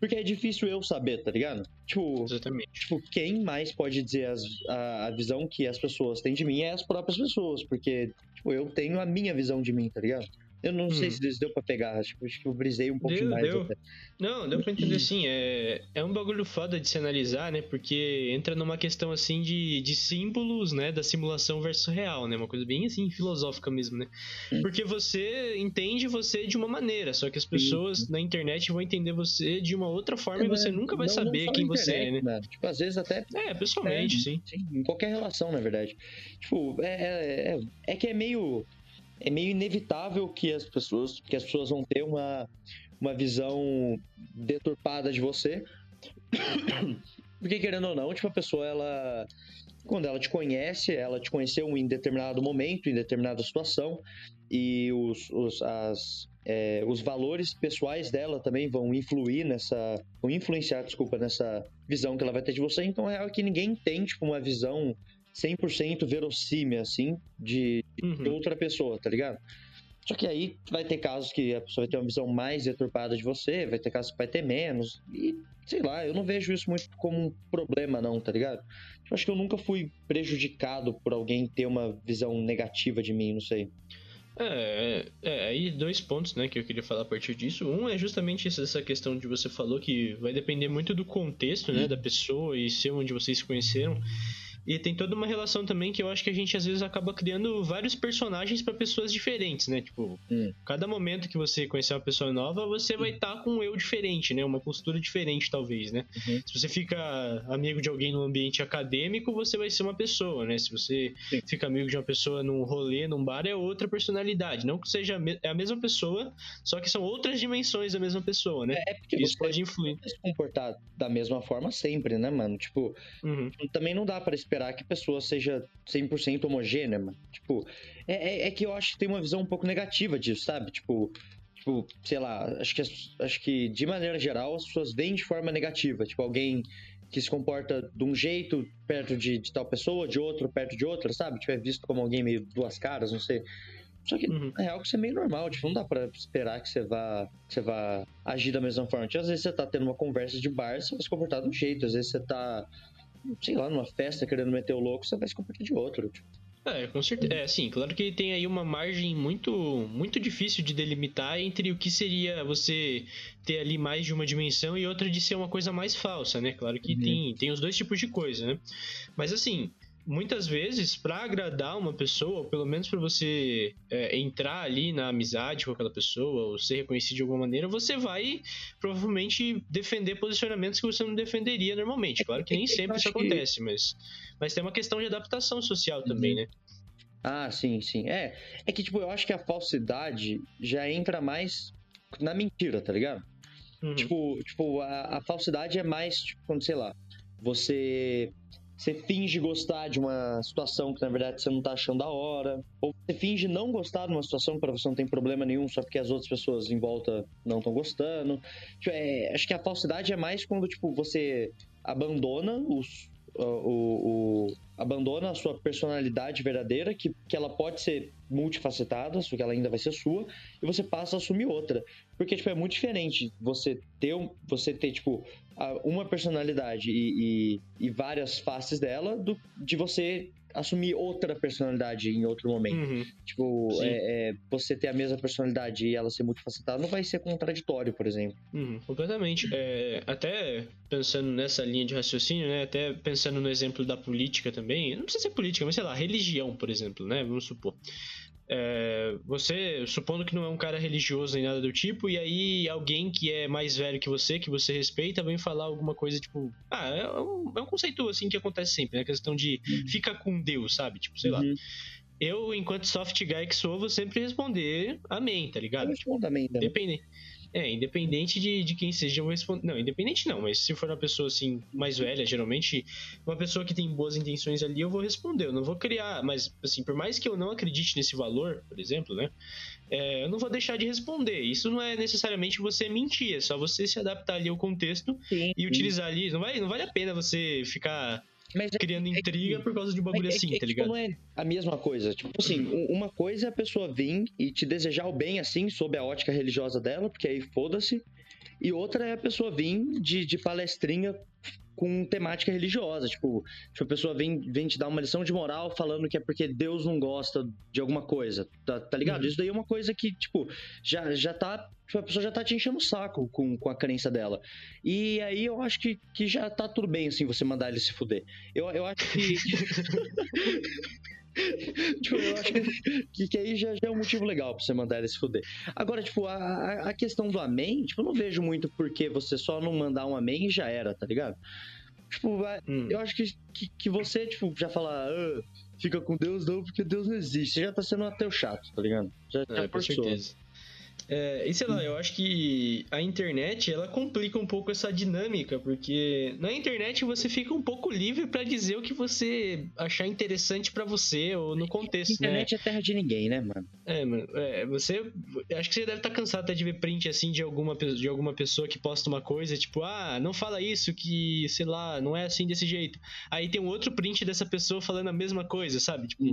Porque é difícil eu saber, tá ligado? Tipo, Exatamente. tipo quem mais pode dizer as, a, a, visão que as pessoas têm de mim é as próprias pessoas. Porque, tipo, eu tenho a minha visão de mim, tá ligado? Eu não hum. sei se deu pra pegar, acho, acho que eu brisei um pouco deu, mais. Deu. Até. Não, deu pra entender sim. É, é um bagulho foda de se analisar, né? Porque entra numa questão assim de, de símbolos, né? Da simulação versus real, né? Uma coisa bem assim, filosófica mesmo, né? Hum. Porque você entende você de uma maneira, só que as pessoas sim. na internet vão entender você de uma outra forma é, e você nunca vai não, saber não quem internet, você é, né? né? Tipo, às vezes até. É, pessoalmente, é, sim. sim. Em qualquer relação, na verdade. Tipo, é, é, é, é que é meio é meio inevitável que as pessoas, que as pessoas vão ter uma, uma visão deturpada de você. Porque querendo ou não, tipo, a pessoa ela quando ela te conhece, ela te conheceu em determinado momento, em determinada situação, e os, os, as, é, os valores pessoais dela também vão influir nessa. vão influenciar, desculpa, nessa visão que ela vai ter de você. Então é que ninguém tem, tipo, uma visão 100% verossímil, assim, de, uhum. outra pessoa, tá ligado? Só que aí vai ter casos que a pessoa vai ter uma visão mais deturpada de você, vai ter casos que vai ter menos. E, sei lá, eu não vejo isso muito como um problema, não, tá ligado? Eu acho que eu nunca fui prejudicado por alguém ter uma visão negativa de mim, não sei. É, é, é, aí dois pontos, né, que eu queria falar a partir disso. Um é justamente essa questão de você falou que vai depender muito do contexto, né, da pessoa e ser onde vocês se conheceram. E tem toda uma relação também que eu acho que a gente às vezes acaba criando vários personagens para pessoas diferentes, né? Tipo, hum. cada momento que você conhecer uma pessoa nova, você vai estar tá com um eu diferente, né? Uma postura diferente, talvez, né? Uhum. Se você fica amigo de alguém no ambiente acadêmico, você vai ser uma pessoa, né? Se você Sim. fica amigo de uma pessoa num rolê, num bar, é outra personalidade. Não que seja a mesma pessoa, só que são outras dimensões da mesma pessoa, né? É, é porque Isso pode influir. se comportar da mesma forma sempre, né, mano? Tipo, uhum. também não dá para esperar esperar que a pessoa seja 100% homogênea, mano. Tipo, é, é, é, que eu acho que tem uma visão um pouco negativa disso, sabe? Tipo, tipo sei lá, acho que, acho que de maneira geral as pessoas veem de forma negativa. Tipo, alguém que se comporta de um jeito perto de, de tal pessoa, de outro perto de outra, sabe? Tipo, é visto como alguém meio duas caras, não sei. Só que, uhum. na real, que isso é meio normal. Tipo, não dá pra esperar que você vá, que você vá agir da mesma forma. Tipo, às vezes você tá tendo uma conversa de bar, você vai se comportar de um jeito. Às vezes você tá sei lá, numa festa querendo meter o louco, você vai se comportar de outro. Tipo. É, com certeza. É, sim, claro que tem aí uma margem muito muito difícil de delimitar entre o que seria você ter ali mais de uma dimensão e outra de ser uma coisa mais falsa, né? Claro que uhum. tem, tem os dois tipos de coisa, né? Mas assim, muitas vezes, para agradar uma pessoa, ou pelo menos para você é, entrar ali na amizade com aquela pessoa, ou ser reconhecido de alguma maneira, você vai provavelmente defender posicionamentos que você não defenderia normalmente. Claro que nem sempre isso acontece, mas, mas tem uma questão de adaptação social também, uhum. né? Ah, sim, sim. É, é que, tipo, eu acho que a falsidade já entra mais na mentira, tá ligado? Uhum. Tipo, tipo a, a falsidade é mais, tipo, quando, sei lá, você você finge gostar de uma situação que na verdade você não tá achando da hora, ou você finge não gostar de uma situação que para você não tem problema nenhum, só porque as outras pessoas em volta não estão gostando. Tipo, é, acho que a falsidade é mais quando tipo você abandona os, o, o, o, abandona a sua personalidade verdadeira, que, que ela pode ser multifacetada, só que ela ainda vai ser sua, e você passa a assumir outra. Porque, tipo, é muito diferente você ter, você ter tipo, uma personalidade e, e, e várias faces dela do, de você assumir outra personalidade em outro momento. Uhum. Tipo, é, é, você ter a mesma personalidade e ela ser multifacetada não vai ser contraditório, por exemplo. Uhum, completamente. É, até pensando nessa linha de raciocínio, né? Até pensando no exemplo da política também. Não precisa ser política, mas sei lá, religião, por exemplo, né? Vamos supor. É, você, supondo que não é um cara religioso nem nada do tipo, e aí alguém que é mais velho que você, que você respeita, vem falar alguma coisa tipo. Ah, é um, é um conceito assim que acontece sempre, né? A questão de uhum. fica com Deus, sabe? Tipo, sei uhum. lá. Eu, enquanto soft guy que sou, vou sempre responder amém, tá ligado? Eu respondo amém também. Depende. É, independente de, de quem seja, eu vou responder. Não, independente não, mas se for uma pessoa assim, mais velha, geralmente, uma pessoa que tem boas intenções ali, eu vou responder. Eu não vou criar, mas assim, por mais que eu não acredite nesse valor, por exemplo, né? É, eu não vou deixar de responder. Isso não é necessariamente você mentir, é só você se adaptar ali ao contexto Sim, e utilizar ali. Não, vai, não vale a pena você ficar Mas é- criando é intriga por causa de um bagulho é assim, é tá tipo, ligado? não é a mesma coisa. Tipo assim, u- uma coisa é a pessoa vir e te desejar o bem, assim, sob a ótica religiosa dela, porque aí foda-se. E outra é a pessoa vir de, de palestrinha com temática religiosa. Tipo, tipo, a pessoa vem, vem te dar uma lição de moral falando que é porque Deus não gosta de alguma coisa. Tá, tá ligado? Uhum. Isso daí é uma coisa que, tipo, já, já tá. tipo, a pessoa já tá te enchendo o saco com, com a crença dela. E aí eu acho que, que já tá tudo bem, assim, você mandar ele se fuder. Eu, eu acho que. tipo, eu acho que, que, aí já, já é um motivo legal pra você mandar ele se fuder. Agora, tipo, a, a- questão do amém, tipo, eu não vejo muito porque você só não mandar um amém e já era, tá ligado? Tipo, Hum. eu acho que, que, que você, tipo, já fala, "Ah, fica com Deus não, porque Deus não existe. Você já tá sendo um ateu chato, tá ligado? Já, já É, com forçou. certeza. É, e sei lá, eu acho que a internet ela complica um pouco essa dinâmica, porque na internet você fica um pouco livre pra dizer o que você achar interessante pra você ou no contexto, né? internet é terra de ninguém, né, mano? É, mano, é, você. Acho que você deve estar cansado até de ver print assim de alguma, de alguma pessoa que posta uma coisa, tipo, ah, não fala isso, que, sei lá, não é assim desse jeito. Aí tem um outro print dessa pessoa falando a mesma coisa, sabe? Tipo,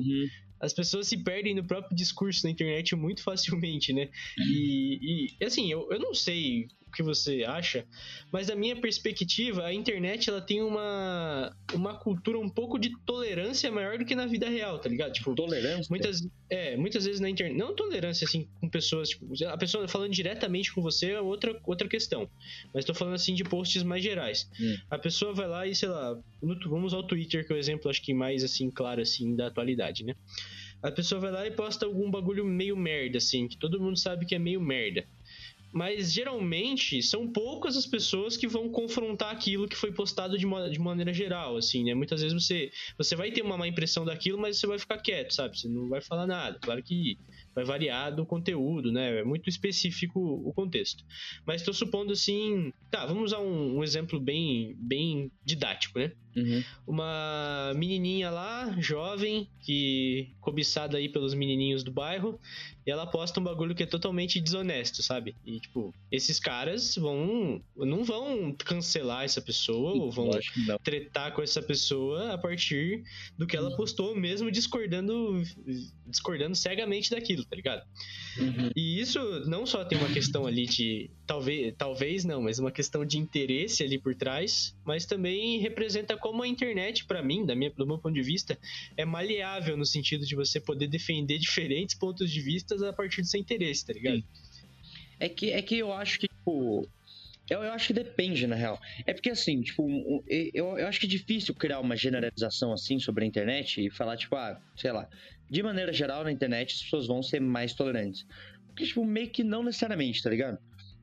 as pessoas se perdem no próprio discurso na internet muito facilmente, né? E, e assim, eu, eu não sei que você acha, mas da minha perspectiva, a internet ela tem uma, uma cultura um pouco de tolerância maior do que na vida real, tá ligado? Tipo, Tolerância. Muitas, é, muitas vezes na internet. Não tolerância, assim, com pessoas. Tipo, a pessoa falando diretamente com você é outra, outra questão. Mas tô falando, assim, de posts mais gerais. Hum. A pessoa vai lá e, sei lá, no- vamos ao Twitter, que é o exemplo, acho que mais, assim, claro, assim, da atualidade, né? A pessoa vai lá e posta algum bagulho meio merda, assim, que todo mundo sabe que é meio merda. Mas geralmente são poucas as pessoas que vão confrontar aquilo que foi postado de, de maneira geral, assim, né? Muitas vezes você, você vai ter uma má impressão daquilo, mas você vai ficar quieto, sabe? Você não vai falar nada. Claro que vai variar do conteúdo, né? É muito específico o contexto. Mas estou supondo assim. Tá, vamos usar um, um exemplo bem, bem didático, né? Uhum. uma menininha lá, jovem, que cobiçada aí pelos menininhos do bairro, e ela posta um bagulho que é totalmente desonesto, sabe? E tipo, esses caras vão não vão cancelar essa pessoa ou vão tretar com essa pessoa a partir do que ela postou, mesmo discordando discordando cegamente daquilo, tá ligado? Uhum. E isso não só tem uma questão ali de. Talvez, talvez não, mas uma questão de interesse ali por trás, mas também representa como a internet, pra mim, da minha, do meu ponto de vista, é maleável no sentido de você poder defender diferentes pontos de vista a partir do seu interesse, tá ligado? É que, é que eu acho que, tipo. Eu, eu acho que depende, na real. É porque, assim, tipo, eu, eu acho que é difícil criar uma generalização assim sobre a internet e falar, tipo, ah, sei lá, de maneira geral, na internet as pessoas vão ser mais tolerantes. Porque, tipo, meio que não necessariamente, tá ligado?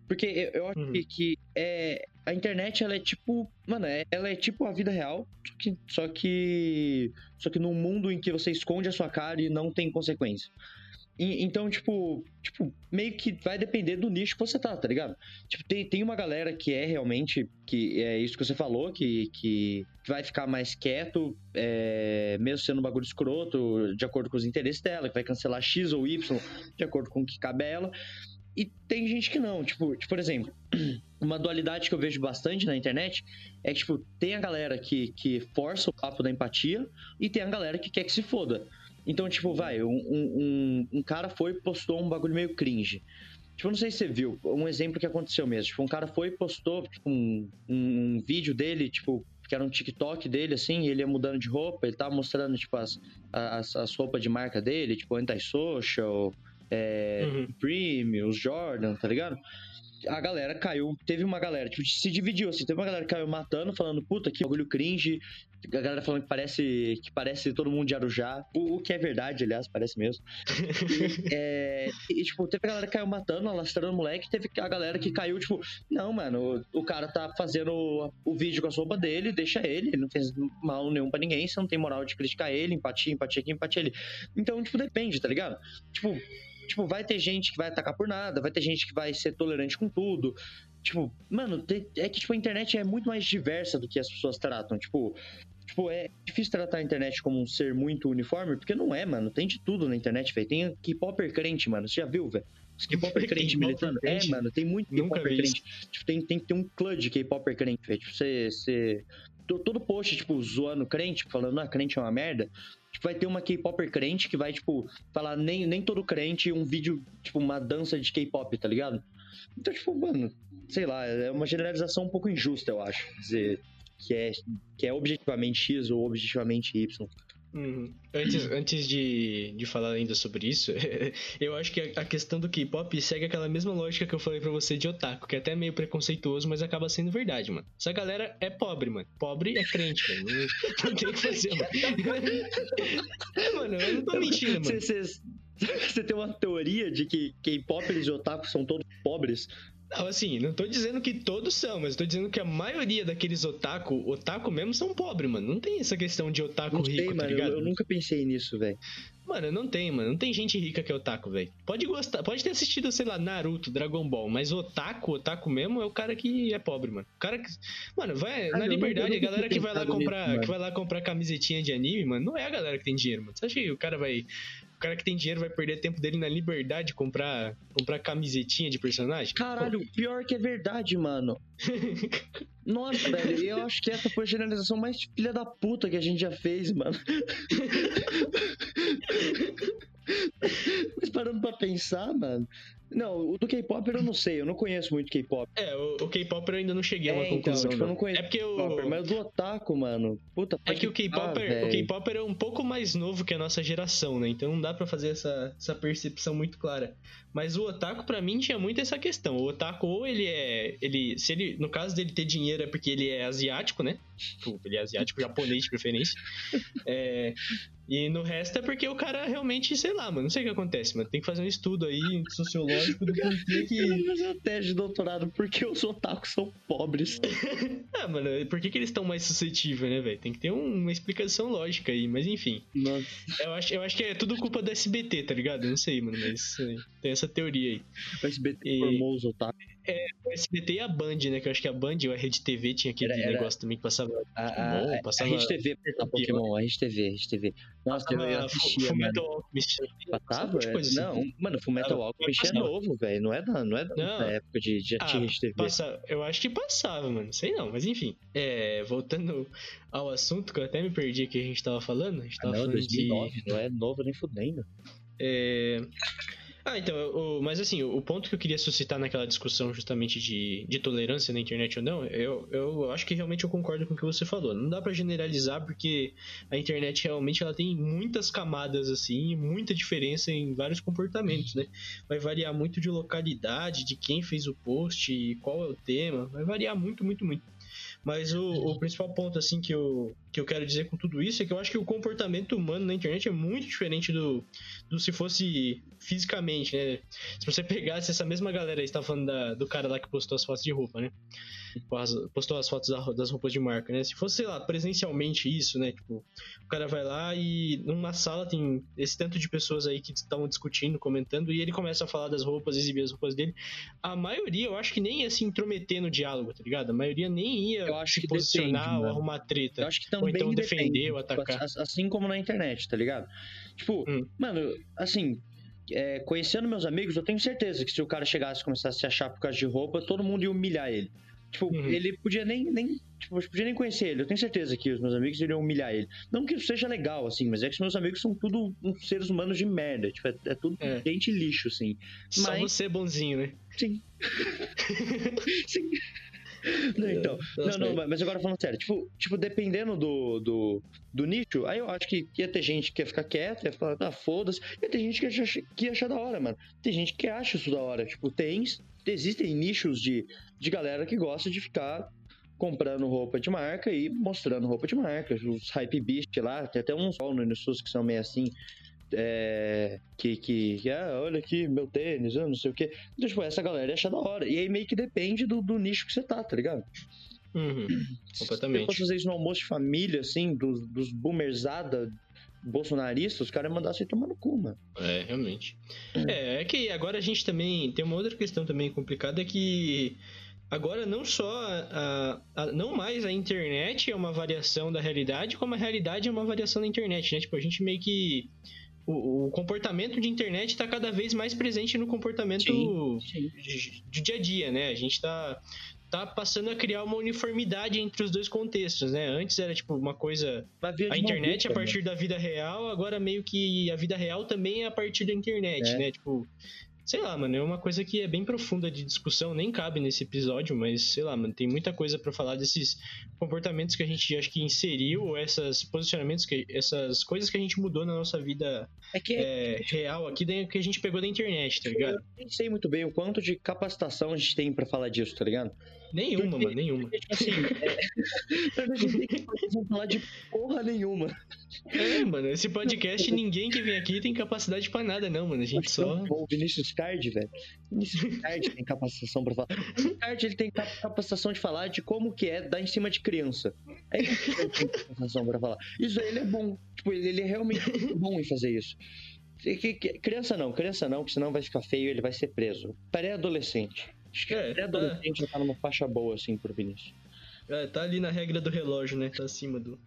Porque eu, eu acho Uhum. que, que é, a internet, ela é tipo. Mano, é- ela é tipo a vida real, só que, só que. Só que num mundo em que você esconde a sua cara e não tem consequência. E- então, tipo, tipo, meio que vai depender do nicho que você tá, tá ligado? Tipo, tem, tem uma galera que é realmente, que é isso que você falou, que, que vai ficar mais quieto, é, mesmo sendo um bagulho escroto, de acordo com os interesses dela, que vai cancelar X ou Y, de acordo com o que cabe a ela. E tem gente que não, tipo, tipo, por exemplo, uma dualidade que eu vejo bastante na internet é que, tipo, tem a galera que, que força o papo da empatia e tem a galera que quer que se foda. Então, tipo, vai, um, um, um- cara foi e postou um bagulho meio cringe. Tipo, não sei se você viu, um exemplo que aconteceu mesmo. Tipo, um cara foi e postou tipo, um, um, um vídeo dele, tipo, que era um TikTok dele, assim, ele ia mudando de roupa, ele tava mostrando, tipo, as, as, as roupas de marca dele, tipo, Antisocial, é, Uhum. Supreme, os Jordan, tá ligado? A galera caiu, teve uma galera, tipo, se dividiu, assim, teve uma galera que caiu matando, falando, puta, que bagulho cringe, a galera falando que parece, que parece todo mundo de Arujá, o, o que é verdade, aliás, parece mesmo. E, é, e, tipo, teve a galera que caiu matando, alastrando o moleque, teve a galera que caiu, tipo, não, mano, o, o cara tá fazendo o, o vídeo com a roupa dele, deixa ele, ele não fez mal nenhum pra ninguém, você não tem moral de criticar ele, empatia, empatia aqui, empatia ali. Então, tipo, depende, tá ligado? Tipo, tipo, vai ter gente que vai atacar por nada, vai ter gente que vai ser tolerante com tudo. Tipo, mano, é que tipo, a internet é muito mais diversa do que as pessoas tratam. Tipo, Tipo, é difícil tratar a internet como um ser muito uniforme, porque não é, mano. Tem de tudo na internet, velho. Tem K-Popper crente, mano. Você já viu, velho? Os K-Popper crente militando? É, mano, tem muito K-Popper crente. Tipo, tem, tem que ter um club de K-Popper crente, velho. Tipo, você, você. Todo post, tipo, zoando crente, falando, ah, crente é uma merda. Tipo, vai ter uma K-Popper crente que vai, tipo, falar nem, nem todo crente um vídeo, tipo, uma dança de K-pop, tá ligado? Então, tipo, mano, sei lá, é uma generalização um pouco injusta, eu acho. Dizer, que é, que é objetivamente X ou objetivamente Y. Uhum. Antes, antes de, de falar ainda sobre isso, eu acho que a questão do K-pop segue aquela mesma lógica que eu falei pra você de otaku, que é até meio preconceituoso, mas acaba sendo verdade, mano. Essa galera é pobre, mano. Pobre é crente, mano. Não, não tem o que fazer, mano. É, mano, eu não tô mentindo, mano. Você tem uma teoria de que K-pop e otaku são todos pobres? Não, assim, não tô dizendo que todos são, mas tô dizendo que a maioria daqueles otaku, otaku mesmo, são pobres, mano. Não tem essa questão de otaku não rico, tá mano, ligado? Eu, eu, nunca pensei nisso, velho. Mano, não tem, mano. Não tem gente rica que é otaku, velho. Pode gostar, pode ter assistido, sei lá, Naruto, Dragon Ball, mas otaku, otaku mesmo é o cara que é pobre, mano. O cara que. Mano, vai ah, na liberdade, a galera que vai lá comprar, nisso, que vai lá comprar camisetinha de anime, mano, não é a galera que tem dinheiro, mano. Você acha que o cara vai cara que tem dinheiro vai perder tempo dele na liberdade de comprar, comprar camisetinha de personagem? Caralho, Pô. pior que é verdade, mano. Nossa, velho, eu acho que essa foi a generalização mais filha da puta que a gente já fez, mano. Mas parando pra pensar, mano, não, o do K-pop eu não sei, eu não conheço muito K-pop. É, o, o K-pop eu ainda não cheguei a uma é, então, conclusão. Tipo, eu não conheço é porque o. Mas do Otaku, mano. Puta, É que o K-pop o K-pop é um pouco mais novo que a nossa geração, né? Então não dá para fazer essa, essa percepção muito clara. Mas o Otaku, para mim, tinha muito essa questão. O Otaku, ou ele é. ele Se ele. No caso dele ter dinheiro, é porque ele é asiático, né? Tipo, ele é asiático, japonês de preferência. É. E no resto é porque o cara realmente, sei lá, mano, não sei o que acontece, mano. Tem que fazer um estudo aí sociológico do porquê que. fazer teste de doutorado porque os otakus são pobres. ah, mano, por que, que eles estão mais suscetíveis, né, velho? Tem que ter um, uma explicação lógica aí, mas enfim. Nossa. Eu acho, eu acho que é tudo culpa do SBT, tá ligado? Eu não sei, mano, mas tem essa teoria aí. O SBT e... formou os otakus. É, o SBT e a Band, né? Que eu acho que a Band ou a Rede TV tinha aquele era, era... negócio também que passava. A, a, passava... a Rede TV, Pokémon, a Rede TV, a Rede TV. Nossa, ah, eu assistia, Fullmetal Alchemist. Passava? Assim. Não, mano, Fullmetal Alchemist é novo, velho. Não é da, não é da não. época de, de ah, Rede TV. Passa, eu acho que passava, mano. Sei não, mas enfim. É, voltando ao assunto que eu até me perdi que a gente tava falando. A gente tava ah, não, falando 2009, de... não é novo nem fudendo. É... Ah, então, o, mas assim, o, ponto que eu queria suscitar naquela discussão justamente de, de tolerância na internet ou não, eu, eu acho que realmente eu concordo com o que você falou. Não dá para generalizar porque a internet realmente ela tem muitas camadas assim, muita diferença em vários comportamentos, né? Vai variar muito de localidade, de quem fez o post, qual é o tema, vai variar muito, muito, muito. Mas o, o, principal ponto, assim, que eu, que eu quero dizer com tudo isso é que eu acho que o comportamento humano na internet é muito diferente do, do se fosse fisicamente, né? Se você pegasse essa mesma galera aí, você tá falando da, do cara lá que postou as fotos de roupa, né? Postou as fotos das roupas de marca, né? Se fosse, sei lá, presencialmente isso, né? Tipo, o cara vai lá e numa sala tem esse tanto de pessoas aí que estão discutindo, comentando, e ele começa a falar das roupas, exibir as roupas dele. A maioria, eu acho que nem ia se intrometer no diálogo, tá ligado? A maioria nem ia eu acho se que posicionar depende, ou arrumar treta. Eu acho que também ou então depende, defender ou atacar. Assim como na internet, tá ligado? Tipo, hum. mano, assim, é, conhecendo meus amigos, eu tenho certeza que se o cara chegasse e começasse a se achar por causa de roupa, todo mundo ia humilhar ele. Tipo, uhum. ele podia nem, nem, tipo, podia nem conhecer ele. Eu tenho certeza que os meus amigos iriam humilhar ele. Não que isso seja legal, assim, mas é que os meus amigos são tudo uns seres humanos de merda. Tipo, é, é tudo é. gente lixo, assim. Só mas... você bonzinho, né? Sim. Sim. Não, então, não, não, mas agora falando sério, tipo, tipo dependendo do, do, do nicho, aí eu acho que ia ter gente que ia ficar quieta, ia falar, ah, foda-se, ia ter gente que ia, achar, que ia achar da hora, mano. Tem gente que acha isso da hora, tipo, tem, existem nichos de, de galera que gosta de ficar comprando roupa de marca e mostrando roupa de marca. Os hype beast lá, tem até uns no News que são meio assim, é, que, que, ah, olha aqui, meu tênis, eu não sei o que. Então, tipo, essa galera acha da hora. E aí meio que depende do, do nicho que você tá, tá ligado? Uhum, completamente. Se eu fazer isso no almoço de família, assim, dos, dos boomersada bolsonaristas, os caras iam mandar você tomar no cu, mano. É, realmente. É, é que agora a gente também tem uma outra questão também complicada é que agora não só a, a, não mais a internet é uma variação da realidade, como a realidade é uma variação da internet, né? Tipo, a gente meio que o, o comportamento de internet está cada vez mais presente no comportamento Sim, sim. de- do dia a dia, né? A gente tá tá passando a criar uma uniformidade entre os dois contextos, né? Antes era tipo uma coisa a internet a dupla, partir da vida real, agora meio que a vida real também é a partir da internet, É. né? Tipo, sei lá, mano, é uma coisa que é bem profunda de discussão, nem cabe nesse episódio, mas sei lá, mano, tem muita coisa pra falar desses comportamentos que a gente acho que inseriu, ou esses posicionamentos, que, essas coisas que a gente mudou na nossa vida É que é, real aqui, que a gente pegou da internet, tá ligado? eu nem sei muito bem o quanto de capacitação a gente tem pra falar disso, tá ligado? Nenhuma, mano, nenhuma. Tipo assim, é... gente não capacitação pra falar de porra nenhuma. É, mano, esse podcast ninguém que vem aqui tem capacidade pra nada, não, mano. A gente só. O Vinícius Card, velho. Vinícius Card tem capacitação pra falar. O Vinícius Card, ele tem cap- capacitação de falar de como que é dar em cima de criança. É isso que ele tem capacitação pra falar. Isso aí ele é bom. Tipo, ele, ele é realmente bom em fazer isso. Que- que- que- Criança não, criança não, porque senão vai ficar feio e ele vai ser preso. Pré-adolescente. Acho que É, pré-adolescente já tá numa faixa boa, assim, pro Vinícius. É, tá ali na regra do relógio, né? Tá acima do.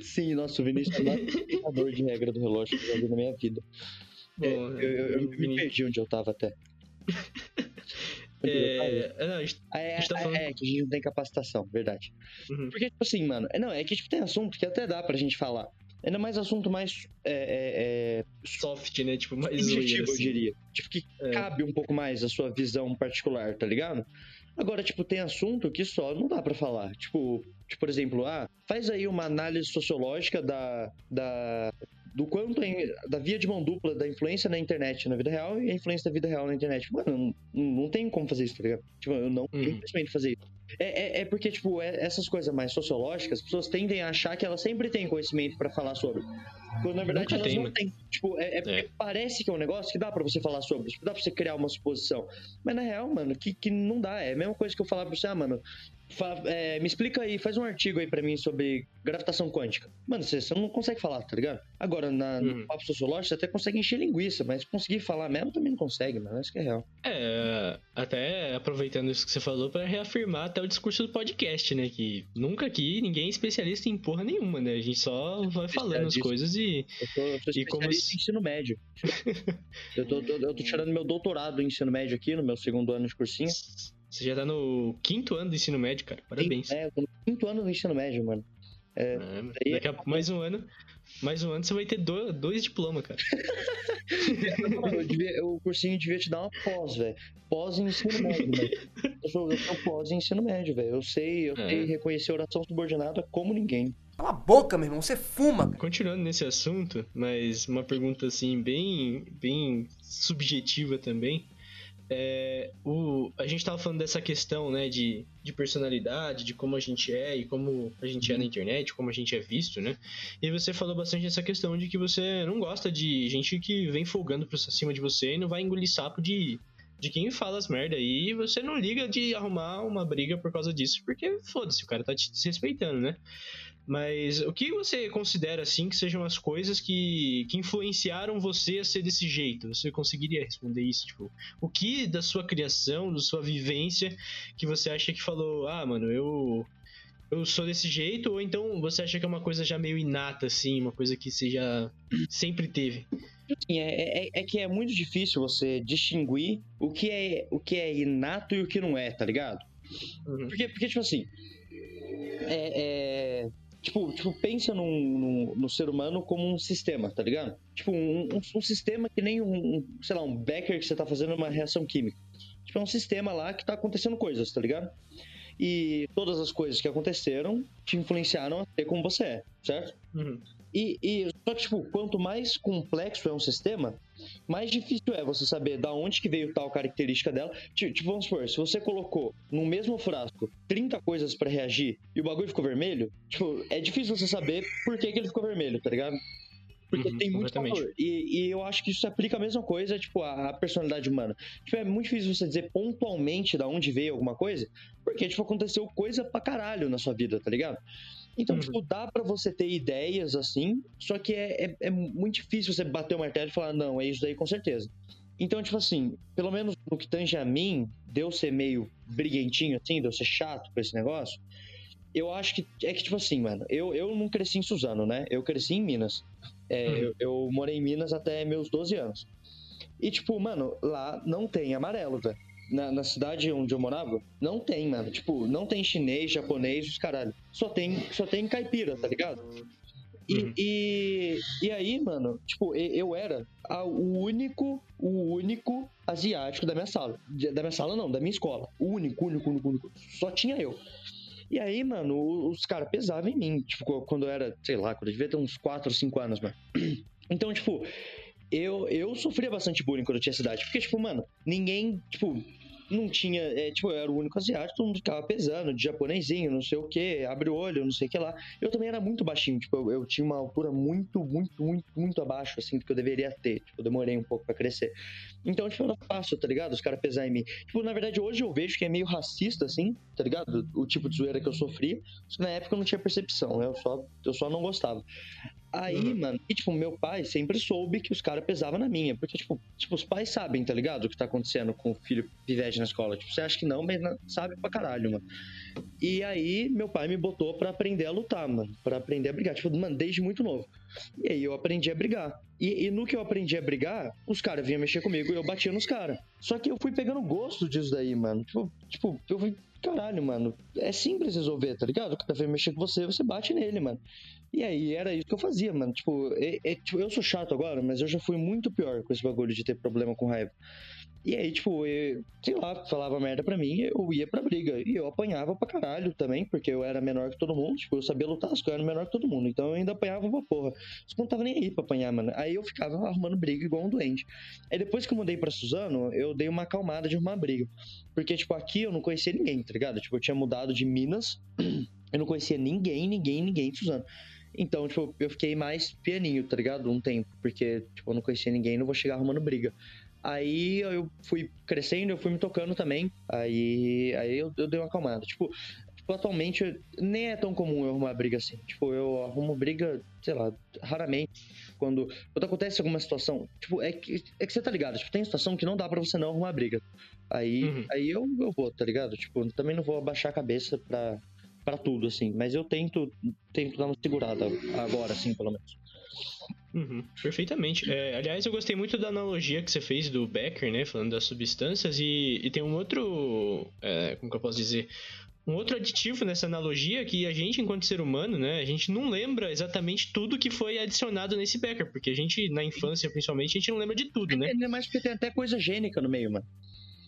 Sim, nossa, o Vinícius é o mais aplicador de regra do relógio que eu já vi na minha vida. Bom, É, eu, eu- eu me perdi onde eu tava até. É, é, não, a gente- É, a gente tá é, falando- é, que a gente não tem capacitação, verdade. uhum. Porque, tipo assim, mano, é, não, é que tipo, tem assunto que até dá pra gente falar. Ainda mais assunto mais é, é, é, soft, né? Tipo, mais subjetivo, zoeira, eu assim. diria. Tipo, que É. cabe um pouco mais a sua visão particular, tá ligado? Agora, tipo, tem assunto que só não dá pra falar. Tipo, tipo, por exemplo, ah, faz aí uma análise sociológica da, da do quanto da via de mão dupla da influência na internet na vida real e a influência da vida real na internet. Mano, não, não tem como fazer isso, tá ligado? Tipo, eu não tenho Uhum. simplesmente fazer isso. É, é, é porque, tipo, é- essas coisas mais sociológicas, as pessoas tendem a achar que elas sempre têm conhecimento pra falar sobre. Quando na verdade Nunca elas tem, não mano. têm. Tipo, é, é porque É. parece que é um negócio que dá pra você falar sobre, tipo, dá pra você criar uma suposição. Mas na real, mano, que, que não dá. É a mesma coisa que eu falar pra você, ah, mano, fa- é, me explica aí, faz um artigo aí pra mim sobre gravitação quântica. Mano, você, você não consegue falar, tá ligado? Agora, na, Uhum. no papo sociológico, você até consegue encher linguiça, mas conseguir falar mesmo também não consegue, mano. Isso que é real. É, até aproveitando isso que você falou, pra reafirmar até o discurso do podcast, né? Que nunca aqui ninguém é especialista em porra nenhuma, né? A gente só vai falando as coisas e. Eu sou, eu sou E como se- ensino médio. eu, tô, tô- eu tô tirando meu doutorado em ensino médio aqui, no meu segundo ano de cursinho. Você já tá no quinto ano do ensino médio, cara. Parabéns. É, eu tô no quinto ano do ensino médio, mano. É, aí- daqui a mais um ano. Mais um ano você vai ter do- dois diplomas, cara. Eu devia- o cursinho devia te dar uma pós, velho. Pós em ensino médio, velho. Eu sou, eu sou pós em ensino médio, velho. Eu sei, eu É. sei reconhecer oração subordinada como ninguém. Cala a boca, meu irmão, você fuma, cara. Continuando nesse assunto, mas uma pergunta assim, bem, bem subjetiva também. É, o, a gente tava falando dessa questão, né, de, de personalidade, de como a gente é e como a gente é na internet, como a gente é visto, né? E você falou bastante dessa questão de que você não gosta de gente que vem folgando pra cima de você e não vai engolir sapo de, de quem fala as merda aí e você não liga de arrumar uma briga por causa disso, porque foda-se, o cara tá te desrespeitando, né? Mas o que você considera, assim, que sejam as coisas que, que influenciaram você a ser desse jeito? Você conseguiria responder isso? Tipo, o que da sua criação, da sua vivência, que você acha que falou, ah, mano, eu, eu sou desse jeito? Ou então você acha que é uma coisa já meio inata, assim, uma coisa que você já sempre teve? É, é, é que é muito difícil você distinguir o que é, o que é inato e o que não é, tá ligado? Uhum. Porque, porque tipo assim. É. é- tipo, tipo, pensa num, num- no ser humano como um sistema, tá ligado? Tipo, um, um- um sistema que nem um, sei lá, um Becker que você tá fazendo uma reação química. Tipo, é um sistema lá que tá acontecendo coisas, tá ligado? E todas as coisas que aconteceram te influenciaram a ser como você é, certo? Uhum. E, e só que, tipo, quanto mais complexo é um sistema, mais difícil é você saber da onde que veio tal característica dela. Tipo, vamos supor, se você colocou no mesmo frasco 30 coisas pra reagir e o bagulho ficou vermelho, tipo, é difícil você saber por que, que ele ficou vermelho, tá ligado? Porque Uhum, tem muito fator. E, e eu acho que isso aplica a mesma coisa, tipo, a, a personalidade humana. Tipo, é muito difícil você dizer pontualmente da onde veio alguma coisa, porque, tipo, aconteceu coisa pra caralho na sua vida, tá ligado? Então, Uhum. tipo, dá pra você ter ideias assim, só que é, é, é muito difícil você bater o martelo e falar, não, é isso daí com certeza. Então, tipo assim, pelo menos no que tange a mim, de eu ser meio briguentinho, assim, de eu ser chato com esse negócio, eu acho que é que, tipo assim, mano, eu, eu não cresci em Suzano, né? Eu cresci em Minas. É, Uhum. eu, eu morei em Minas até meus 12 anos. E, tipo, mano, lá não tem amarelo, velho. Na, na cidade onde eu morava, não tem, mano. Tipo, não tem chinês, japonês, os caralho. Só tem, só tem caipira, tá ligado? E, Uhum. e, e aí, mano, tipo, eu era a- o único, o único asiático da minha sala. Da minha sala não, da minha escola. O único, único, único, único. Só tinha eu. E aí, mano, os caras pesavam em mim. Tipo, qu- quando eu era, sei lá, quando eu devia ter uns 4 ou 5 anos, mano. Então, tipo, eu, eu sofria bastante bullying quando eu tinha essa idade. Porque, tipo, mano, ninguém, tipo, não tinha. é, tipo, eu era o único asiático, todo mundo ficava pesando, de japonesinho, não sei o que, abre o olho, não sei o que lá. Eu também era muito baixinho, tipo, eu, eu tinha uma altura muito, muito, muito, muito abaixo, assim, do que eu deveria ter. Tipo, eu demorei um pouco pra crescer. Então, tipo, era fácil, tá ligado? Os caras pesar em mim. Tipo, na verdade, hoje eu vejo que é meio racista, assim, tá ligado? O tipo de zoeira que eu sofri. Na época eu não tinha percepção, eu só, eu só não gostava. Aí, Uhum. mano, e tipo, meu pai sempre soube que os caras pesavam na minha. Porque, tipo, tipo, os pais sabem, tá ligado? O que tá acontecendo com o filho pivete na escola. Tipo, você acha que não, mas sabe pra caralho, mano. E aí, meu pai me botou pra aprender a lutar, mano. Pra aprender a brigar. Tipo, mano, desde muito novo. E aí eu aprendi a brigar. E, e no que eu aprendi a brigar, os caras vinham mexer comigo e eu batia nos caras. Só que eu fui pegando gosto disso daí, mano. Tipo, tipo, eu fui. Caralho, mano. É simples resolver, tá ligado? O cara vem mexer com você, você bate nele, mano. E aí era isso que eu fazia, mano. Tipo, é- é- tipo, eu sou chato agora, mas eu já fui muito pior com esse bagulho de ter problema com raiva. E aí, tipo, eu, sei lá, falava merda pra mim, eu ia pra briga. E eu apanhava pra caralho também, porque eu era menor que todo mundo. Tipo, eu sabia lutar, só eu era menor que todo mundo. Então eu ainda apanhava pra porra. Só que não tava nem aí pra apanhar, mano. Aí eu ficava arrumando briga igual um doente. Aí depois que eu mudei pra Suzano, eu dei uma acalmada de arrumar briga. Porque, tipo, aqui eu não conhecia ninguém, tá ligado? Tipo, eu tinha mudado de Minas, eu não conhecia ninguém, ninguém, ninguém Suzano. Então, tipo, eu fiquei mais pianinho, tá ligado? Um tempo, porque, tipo, eu não conhecia ninguém, não vou chegar arrumando briga. Aí eu fui crescendo, eu fui me tocando também. Aí, aí eu, eu dei uma acalmada. Tipo, tipo, atualmente nem é tão comum eu arrumar briga assim. Tipo, eu arrumo briga, sei lá, raramente. Quando, quando acontece alguma situação, tipo, é que, é que você tá ligado? Tipo, tem situação que não dá pra você não arrumar briga. Aí, Uhum. aí eu, eu vou, tá ligado? Tipo, também não vou abaixar a cabeça pra, pra tudo, assim. Mas eu tento, tento dar uma segurada agora, assim, pelo menos. Uhum, perfeitamente. É, aliás, eu gostei muito da analogia que você fez do Becker, né? Falando das substâncias, e, e tem um outro. é, como que eu posso dizer? Um outro aditivo nessa analogia que a gente, enquanto ser humano, né? A gente não lembra exatamente tudo que foi adicionado nesse Becker, porque a gente, na infância principalmente, a gente não lembra de tudo, né? É, mas porque tem até coisa gênica no meio, mano.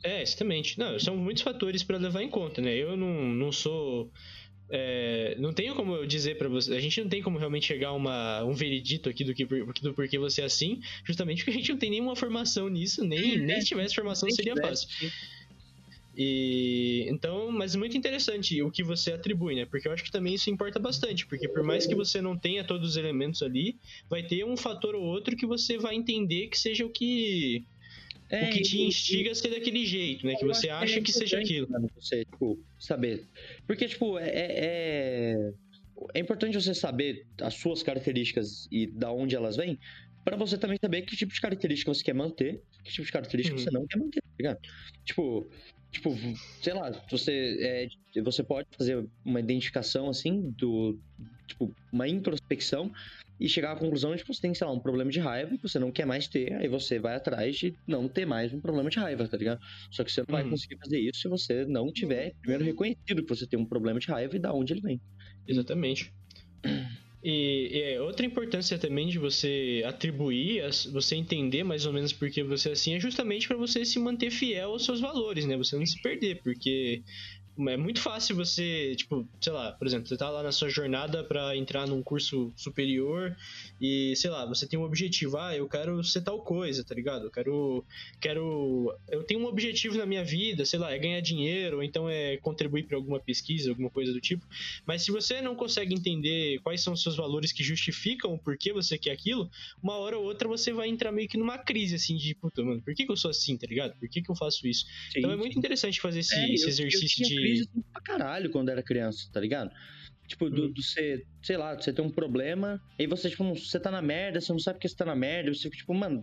É, exatamente. Não, são muitos fatores para levar em conta, né? Eu não, não sou. É, não tenho como eu dizer pra você. A gente não tem como realmente chegar a uma, um veredito aqui do, que, do porquê você é assim, justamente porque a gente não tem nenhuma formação nisso, nem, nem se tivesse formação Nem seria tivesse. fácil. E então, mas muito interessante o que você atribui, né? Porque eu acho que também isso importa bastante, porque por mais que você não tenha todos os elementos ali, vai ter um fator ou outro que você vai entender que seja o que É, o que te e- instiga a ser daquele jeito, né? Que você acha é que seja aquilo. Você, tipo, saber. Porque, tipo, é, é. É importante você saber as suas características e da onde elas vêm, pra você também saber que tipo de característica você quer manter, que tipo de característica Uhum. você não quer manter, tá ligado? Tipo, tipo, sei lá, você, é, você pode fazer uma identificação, assim, do. Tipo, uma introspecção e chegar à conclusão de que você tem, sei lá, um problema de raiva que você não quer mais ter, aí você vai atrás de não ter mais um problema de raiva, tá ligado? Só que você não vai Uhum. conseguir fazer isso se você não tiver primeiro reconhecido que você tem um problema de raiva e da onde ele vem. Exatamente. E, é, outra importância também de você atribuir, você entender mais ou menos por que você é assim, é justamente para você se manter fiel aos seus valores, né? Você não se perder, porque é muito fácil você, tipo, sei lá, por exemplo, você tá lá na sua jornada para entrar num curso superior e, sei lá, você tem um objetivo, ah, eu quero ser tal coisa, tá ligado? Eu quero quero eu tenho um objetivo na minha vida, sei lá, é ganhar dinheiro, ou então é contribuir para alguma pesquisa, alguma coisa do tipo. Mas se você não consegue entender quais são os seus valores que justificam o porquê você quer aquilo, uma hora ou outra você vai entrar meio que numa crise, assim, de, puta, mano, por que, que eu sou assim, tá ligado? Por que, que eu faço isso? então é muito interessante fazer esse, É, esse eu- exercício eu tinha de. Assim pra caralho quando era criança, tá ligado? Tipo, do, do você, sei lá, você tem um problema, e você, tipo, não- você tá na merda, você não sabe porque você tá na merda, você fica, tipo, mano.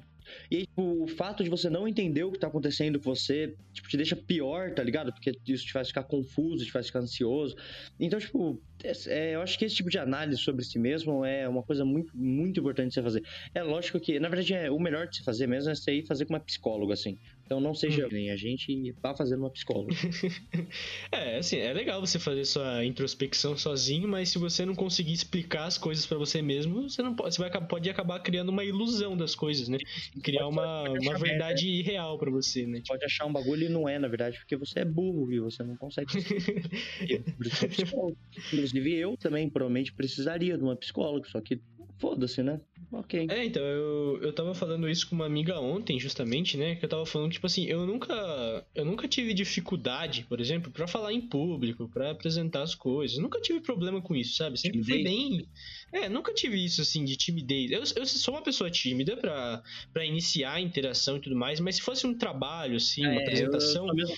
E aí, tipo, o fato de você não entender o que tá acontecendo com você, tipo, te deixa pior, tá ligado? Porque isso te faz ficar confuso, te faz ficar ansioso. Então, tipo, é, eu acho que esse tipo de análise sobre si mesmo é uma coisa muito, muito importante de você fazer. É lógico que, na verdade, é, o melhor de se fazer mesmo é você ir fazer com uma psicóloga, assim. Então não seja Hum. nem a gente vá fazer uma psicóloga. É, assim, é legal você fazer sua introspecção sozinho, mas se você não conseguir explicar as coisas pra você mesmo, você não pode, você vai, acabar- pode acabar criando uma ilusão das coisas, né? Criar Pode- uma, pode uma merda. verdade irreal pra você, né? pode achar um bagulho e não é, na verdade, porque você é burro e você não consegue. Por isso que é psicólogo. Inclusive, eu também provavelmente precisaria de uma psicóloga, só que foda-se, né? Ok. É, então, eu, eu tava falando isso com uma amiga ontem, justamente, né? Que eu tava falando, tipo assim, eu nunca. Eu nunca tive dificuldade, por exemplo, pra falar em público, pra apresentar as coisas. Eu nunca tive problema com isso, sabe? Sempre fui bem. É, nunca tive isso, assim, de timidez. Eu, eu sou uma pessoa tímida pra, pra iniciar a interação e tudo mais, mas se fosse um trabalho, assim, uma É, eu- apresentação. eu mesmo-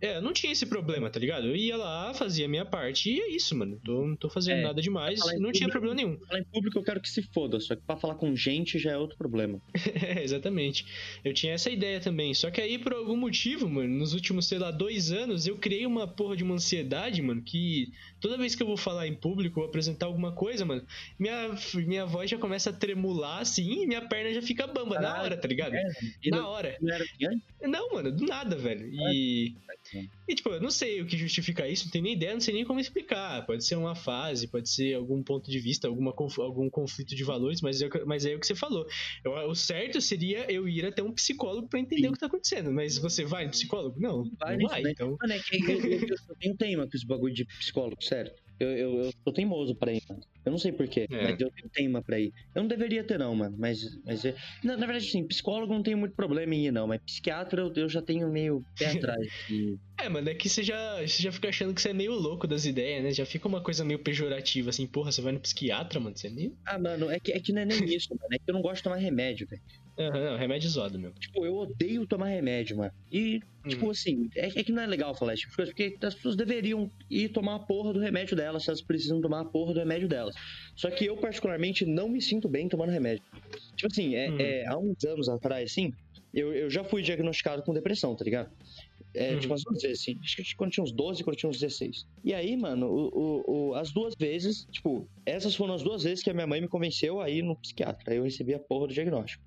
É, não tinha esse problema, tá ligado? Eu ia lá, fazia a minha parte e é isso, mano. Tô, não tô fazendo É, nada demais, não tinha público- problema nenhum. Falar em público eu quero que se foda, só que pra falar com gente já é outro problema. É, exatamente. Eu tinha essa ideia também. Só que aí, por algum motivo, mano, nos últimos, sei lá, dois anos, eu criei uma porra de uma ansiedade, mano, que toda vez que eu vou falar em público ou apresentar alguma coisa, mano, minha, minha voz já começa a tremular assim e minha perna já fica bamba na Caralho, hora, tá ligado? É, Na hora. não era antes? Não, mano, do nada, velho. E. E, tipo, eu não sei o que justifica isso, não tenho nem ideia, não sei nem como explicar. Pode ser uma fase, pode ser algum ponto de vista, alguma, algum conflito de valores, mas é, o que- mas é o que você falou. Eu- o certo seria eu ir até um psicólogo pra entender Sim. o que tá acontecendo. Mas você vai no psicólogo? Não, Vai não vai. né? Então, Mano, é que eu, eu, eu, eu tenho teima com esse bagulho de psicólogo, sério. Eu, eu, eu sou teimoso pra ir, mano. Eu não sei porquê, É. mas eu tenho teima pra ir. Eu não deveria ter, não, mano. Mas. mas é- na, na verdade, sim, psicólogo não tenho muito problema em ir, não. Mas psiquiatra eu, eu já tenho meio pé atrás. E- é, mano, é que você já, você já fica achando que você é meio louco das ideias, né? Já fica uma coisa meio pejorativa, assim, porra, você vai no psiquiatra, mano, você é meio. Ah, mano, é que, é que não é nem isso, mano. É que eu não gosto de tomar remédio, velho. Aham, não, remédio zoado mesmo. Tipo, eu odeio tomar remédio, mano. E, tipo Hum. assim, é, é que não é legal falar esse tipo de coisa, porque as pessoas deveriam ir tomar a porra do remédio delas, se elas precisam tomar a porra do remédio delas. Só que eu, particularmente, não me sinto bem tomando remédio. Tipo assim, é, Hum. é, há uns anos atrás, assim, eu, eu já fui diagnosticado com depressão, tá ligado? É, Uhum. tipo, as duas vezes, assim. Acho que quando tinha uns 12, quando tinha uns 16. E aí, mano, o, o- o- as duas vezes, tipo, essas foram as duas vezes que a minha mãe me convenceu a ir no psiquiatra. Aí eu recebi a porra do diagnóstico.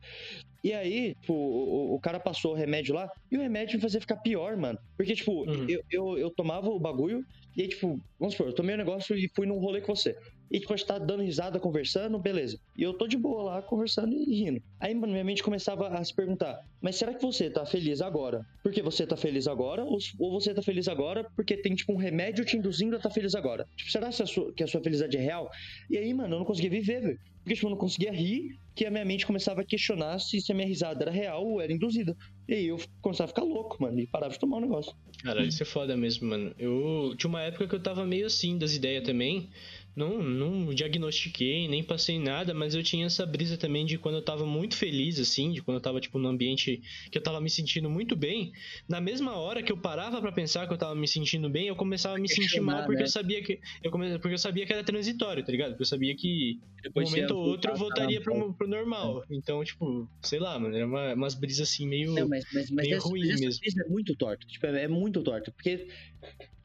E aí, tipo, o, o cara passou o remédio lá e o remédio me fazia ficar pior, mano. Porque, tipo, Uhum. eu, eu, eu tomava o bagulho e aí, tipo, vamos supor, eu tomei o negócio e fui num rolê com você. E, tipo, a gente tá dando risada, conversando, beleza. E eu tô de boa lá, conversando e rindo. Aí, mano, minha mente começava a se perguntar: mas será que você tá feliz agora porque você tá feliz agora? Ou, ou você tá feliz agora porque tem, tipo, um remédio te induzindo a tá feliz agora? Tipo, será que a sua, que a sua felicidade é real? E aí, mano, eu não conseguia viver, velho. Porque, tipo, eu não conseguia rir, que a minha mente começava a questionar se, se a minha risada era real ou era induzida. E aí eu começava a ficar louco, mano, e parava de tomar o negócio. Cara, isso é foda mesmo, mano. Eu tinha uma época que eu tava meio assim das ideias também. Não, não diagnostiquei, nem passei nada, mas eu tinha essa brisa também de quando eu tava muito feliz, assim, de quando eu tava, tipo, num ambiente que eu tava me sentindo muito bem. Na mesma hora que eu parava pra pensar que eu tava me sentindo bem, eu começava a me sentir mal porque né? eu sabia que. Eu come... Porque eu sabia que era transitório, tá ligado? Porque eu sabia que um Depois você momento ou outro eu voltar, voltaria pro, pro normal. Então, tipo, sei lá, mano, era uma, umas brisas assim meio. Não, mas, mas, mas meio essa, ruim mas essa mesmo. brisa é muito torta. Tipo, é, é muito torta. Porque,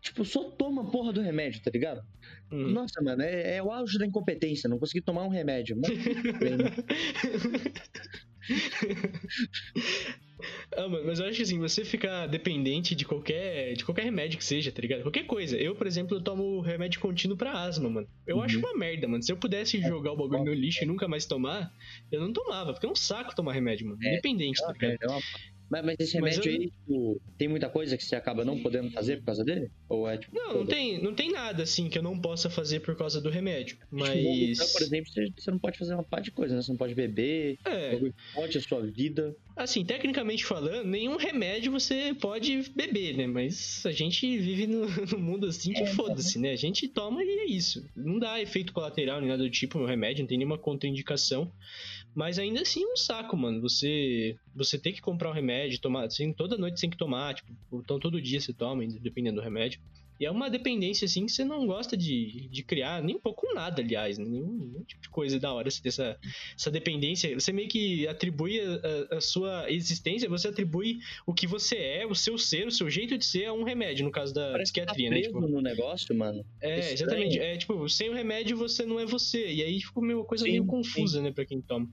tipo, só toma a porra do remédio, tá ligado? Hum. Nossa, mano, é, é o auge da incompetência. Não consegui tomar um remédio. Mas, né? Ah, mano, mas eu acho que assim, você ficar dependente de qualquer, de qualquer remédio que seja, tá ligado? Qualquer coisa. Eu, por exemplo, eu tomo remédio contínuo pra asma, mano. Eu Uhum. acho uma merda, mano. Se eu pudesse jogar o bagulho no lixo e nunca mais tomar, eu não tomava, porque é um saco tomar remédio, mano. É, Independente, é tá ligado? merda, é uma- mas, mas esse Mas remédio eu- aí, tipo, tem muita coisa que você acaba não podendo fazer por causa dele? Ou é tipo. Não, não tem, não tem nada assim que eu não possa fazer por causa do remédio. Tipo, vomitar, Mas. por exemplo, você, você não pode fazer uma par de coisa, né? Você não pode beber, É, pode a sua vida. assim, tecnicamente falando, nenhum remédio você pode beber, né? Mas a gente vive no, no mundo assim que É, foda-se, né? A gente toma e é isso. Não dá efeito colateral nem nada do tipo no remédio, não tem nenhuma contraindicação. Mas ainda assim é um saco, mano. Você você tem que comprar um remédio, tomar, assim, toda noite tem que tomar, tipo, então todo dia você toma, dependendo do remédio. E é uma dependência, assim, que você não gosta de, de criar, nem um pouco nada, aliás. Né? Nenhum, nenhum tipo de coisa da hora você ter essa, essa dependência. Você meio que atribui a, a, sua existência, você atribui o que você é, o seu ser, o seu jeito de ser a um remédio, no caso da Parece psiquiatria, tá né? preso Tipo, no negócio, mano. é, exatamente. É, tipo, sem o remédio você não é você. E aí fica uma coisa Sim, meio confusa, né, pra quem toma.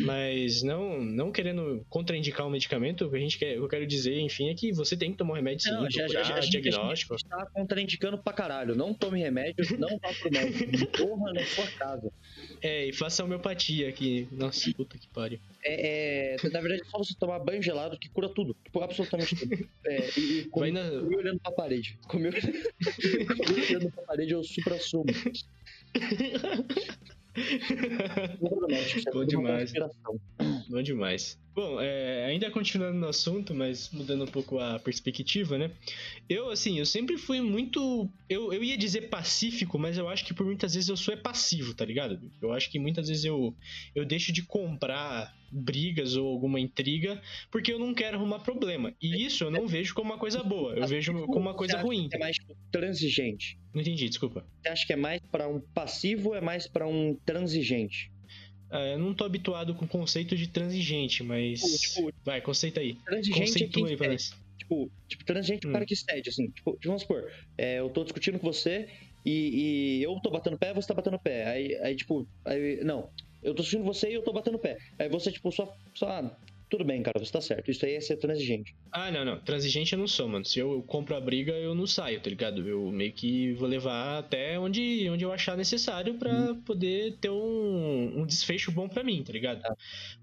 Mas não, não querendo contraindicar um medicamento, o que a gente quer, o que eu quero dizer, enfim, é que você tem que tomar um remédio sim, Não, já, já, procurar já, a gente- diagnóstico. A gente tá contraindicando pra caralho. Não tome remédios, não vá pro médico. Porra na sua casa. É, e faça homeopatia aqui. Nossa, puta que pariu. É, é, na verdade, é só você tomar banho gelado que cura tudo. Tipo, absolutamente tudo. É, e, e comer, na. olhando pra parede. Comer, comer olhando pra parede é o supra-sumo. É Bom demais. Bom demais. Bom, é, ainda continuando no assunto, mas mudando um pouco a perspectiva, né? Eu, assim, eu sempre fui muito. Eu, eu ia dizer pacífico, mas eu acho que por muitas vezes eu sou é passivo, tá ligado? Eu acho que muitas vezes eu, eu deixo de comprar brigas ou alguma intriga porque eu não quero arrumar problema. E isso eu não vejo como uma coisa boa, eu vejo como uma coisa ruim. É mais transigente. Não entendi, desculpa. Você acha que é mais pra um passivo ou é mais pra um transigente? Ah, eu não tô habituado com o conceito de transigente, mas. Tipo, Vai, conceita aí. transigente é Conceitua aí nós. Tipo, tipo transigente é o Hum. cara que cede, assim. Tipo, vamos supor, é, eu tô discutindo com você e, e eu tô batendo pé, você tá batendo pé. Aí, aí tipo, aí, não, eu tô discutindo você e eu tô batendo pé. Aí você, tipo, só, só ah, tudo bem, cara, você tá certo. Isso aí é ser transigente. Ah, não, não. Transigente eu não sou, mano. Se eu compro a briga, eu não saio, tá ligado? Eu meio que vou levar até onde, onde eu achar necessário pra poder ter um, um desfecho bom pra mim, tá ligado? Tá.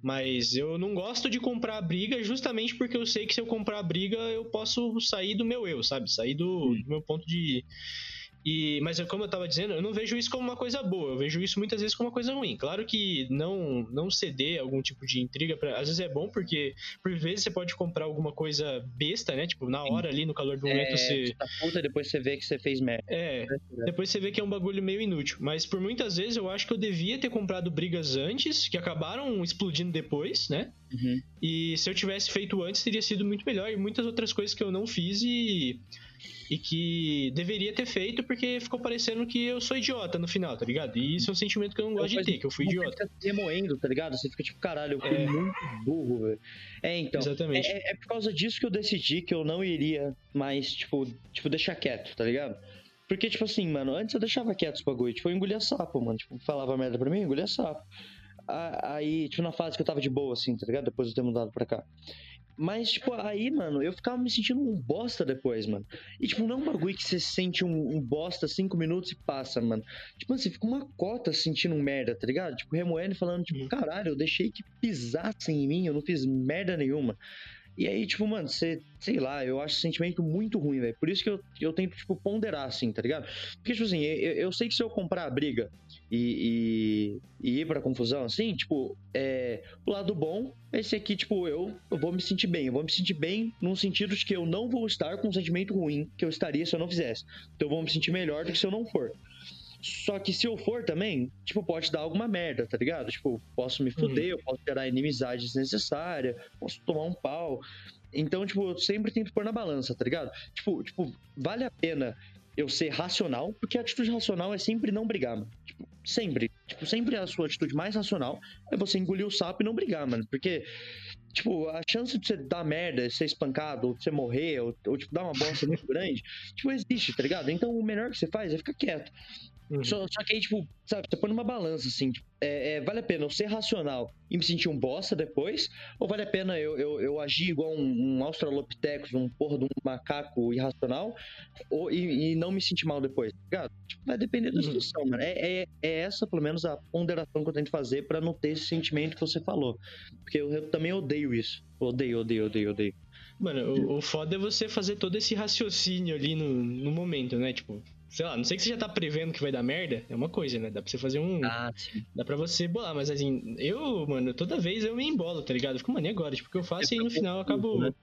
Mas eu não gosto de comprar a briga justamente porque eu sei que se eu comprar a briga, eu posso sair do meu eu, sabe? Sair do, do meu ponto de. E, mas eu- como eu tava dizendo, eu não vejo isso como uma coisa boa, eu vejo isso muitas vezes como uma coisa ruim. Claro que não não ceder a algum tipo de intriga, pra, às vezes é bom porque por vezes você pode comprar alguma coisa besta, né? Tipo, na hora ali, no calor do momento, é, você. tá puta depois você vê que você fez merda. É, depois você vê que é um bagulho meio inútil. Mas por muitas vezes eu acho que eu devia ter comprado brigas antes, que acabaram explodindo depois, né? Uhum. E se eu tivesse feito antes, teria sido muito melhor. E muitas outras coisas que eu não fiz e. E que deveria ter feito porque ficou parecendo que eu sou idiota no final, tá ligado? E isso é um sentimento que eu não gosto de Uma ter, que eu fui Você idiota. fica se remoendo, tá ligado? Você fica tipo, caralho, eu fui É. muito burro, velho. É, então. Exatamente. É, é por causa disso que eu decidi que eu não iria mais, tipo, tipo, deixar quieto, tá ligado? Porque, tipo assim, mano, antes eu deixava quieto os bagulho, tipo, eu engolia sapo, mano. Tipo, falava merda pra mim, engolia sapo. Aí, tipo, na fase que eu tava de boa, assim, tá ligado? Depois de eu ter mudado pra cá. Mas, tipo, aí, mano, eu ficava me sentindo um bosta depois, mano. E, tipo, não é um bagulho que você sente um, um bosta cinco minutos e passa, mano. Tipo, você fica uma cota sentindo um merda, tá ligado? Tipo, remoendo e falando, tipo, Uhum. caralho, eu deixei que pisassem em mim, eu não fiz merda nenhuma. E aí, tipo, mano, você, sei lá, eu acho esse sentimento muito ruim, velho. Por isso que eu, eu tento, tipo, ponderar, assim, tá ligado? Porque, tipo assim, eu, eu sei que se eu comprar a briga e, e, e ir pra confusão, assim, tipo, é, o lado bom é esse aqui, tipo, eu, eu vou me sentir bem. Eu vou me sentir bem num sentido de que eu não vou estar com um sentimento ruim que eu estaria se eu não fizesse. Então eu vou me sentir melhor do que se eu não for. Só que se eu for também, tipo, pode dar alguma merda, tá ligado? Tipo, posso me fuder, eu posso gerar inimizade desnecessária, posso tomar um pau. Então, tipo, eu sempre tento pôr na balança, tá ligado? Tipo, tipo, vale a pena eu ser racional, porque a atitude racional é sempre não brigar, mano. Sempre. Tipo, sempre a sua atitude mais racional é você engolir o sapo e não brigar, mano. Porque, tipo, a chance de você dar merda, ser espancado, ou de você morrer, ou, ou tipo, dar uma bosta muito grande, tipo, existe, tá ligado? Então o melhor que você faz é ficar quieto. Uhum. Só, só que aí, tipo, sabe, você põe numa balança, assim, tipo, é, é, vale a pena eu ser racional e me sentir um bosta depois, ou vale a pena eu, eu, eu agir igual um, um Australopithecus, um porra de um macaco irracional, ou, e, e não me sentir mal depois, tá ligado? Tipo, vai depender da Uhum. situação, mano. É, é, é essa, pelo menos, a ponderação que eu tento fazer pra não ter esse sentimento que você falou. Porque eu, eu também odeio isso. Odeio, odeio, odeio, odeio. Mano, o, o foda é você fazer todo esse raciocínio ali no, no momento, né? Tipo, sei lá, não sei que você já tá prevendo que vai dar merda, é uma coisa, né? Dá pra você fazer um. Ah, sim. Dá pra você bolar, mas assim, eu, mano, toda vez eu me embolo, tá ligado? Eu fico, mano, e agora? Tipo, o que eu faço e aí no final eu acabo. né?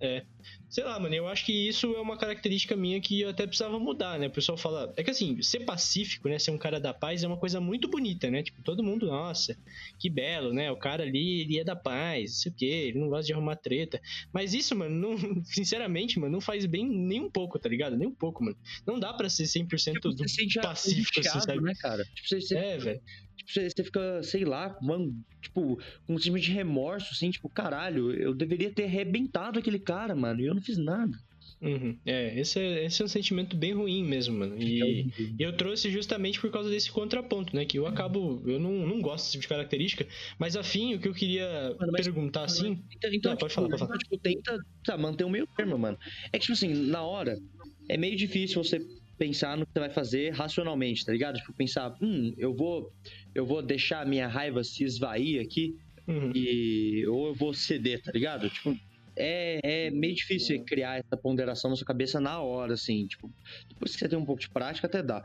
É. Sei lá, mano, eu acho que isso é uma característica minha que eu até precisava mudar, né? O pessoal fala. É que assim, ser pacífico, né? Ser um cara da paz é uma coisa muito bonita, né? Tipo, todo mundo, nossa, que belo, né? O cara ali, ele é da paz, não sei o quê, ele não gosta de arrumar treta. Mas isso, mano, não, sinceramente, mano, não faz bem nem um pouco, tá ligado? Nem um pouco, mano. Não dá pra ser 100% tipo, do pacífico, assim, sabe? Né, cara? Tipo, você, você... É, velho. Você, você, fica, sei lá, mano, tipo, com um time de remorso, assim, tipo, caralho, eu deveria ter arrebentado aquele cara, mano, e eu não fiz nada. Uhum. É, esse é, esse é um sentimento bem ruim mesmo, mano. E é eu trouxe justamente por causa desse contraponto, né? Que eu acabo. Eu não, não gosto desse tipo de característica, mas afim, o que eu queria mano, mas, perguntar mas, assim. Então, então não, tipo, pode falar, pode falar. Tipo, tenta tá, manter o meio termo, mano. É que, tipo assim, na hora, é meio difícil você pensar no que você vai fazer racionalmente, tá ligado? Tipo, pensar, hum, eu vou, eu vou deixar a minha raiva se esvair aqui uhum. e ou eu vou ceder, tá ligado? Tipo, é, é meio difícil criar essa ponderação na sua cabeça na hora, assim, tipo, depois que você tem um pouco de prática até dá.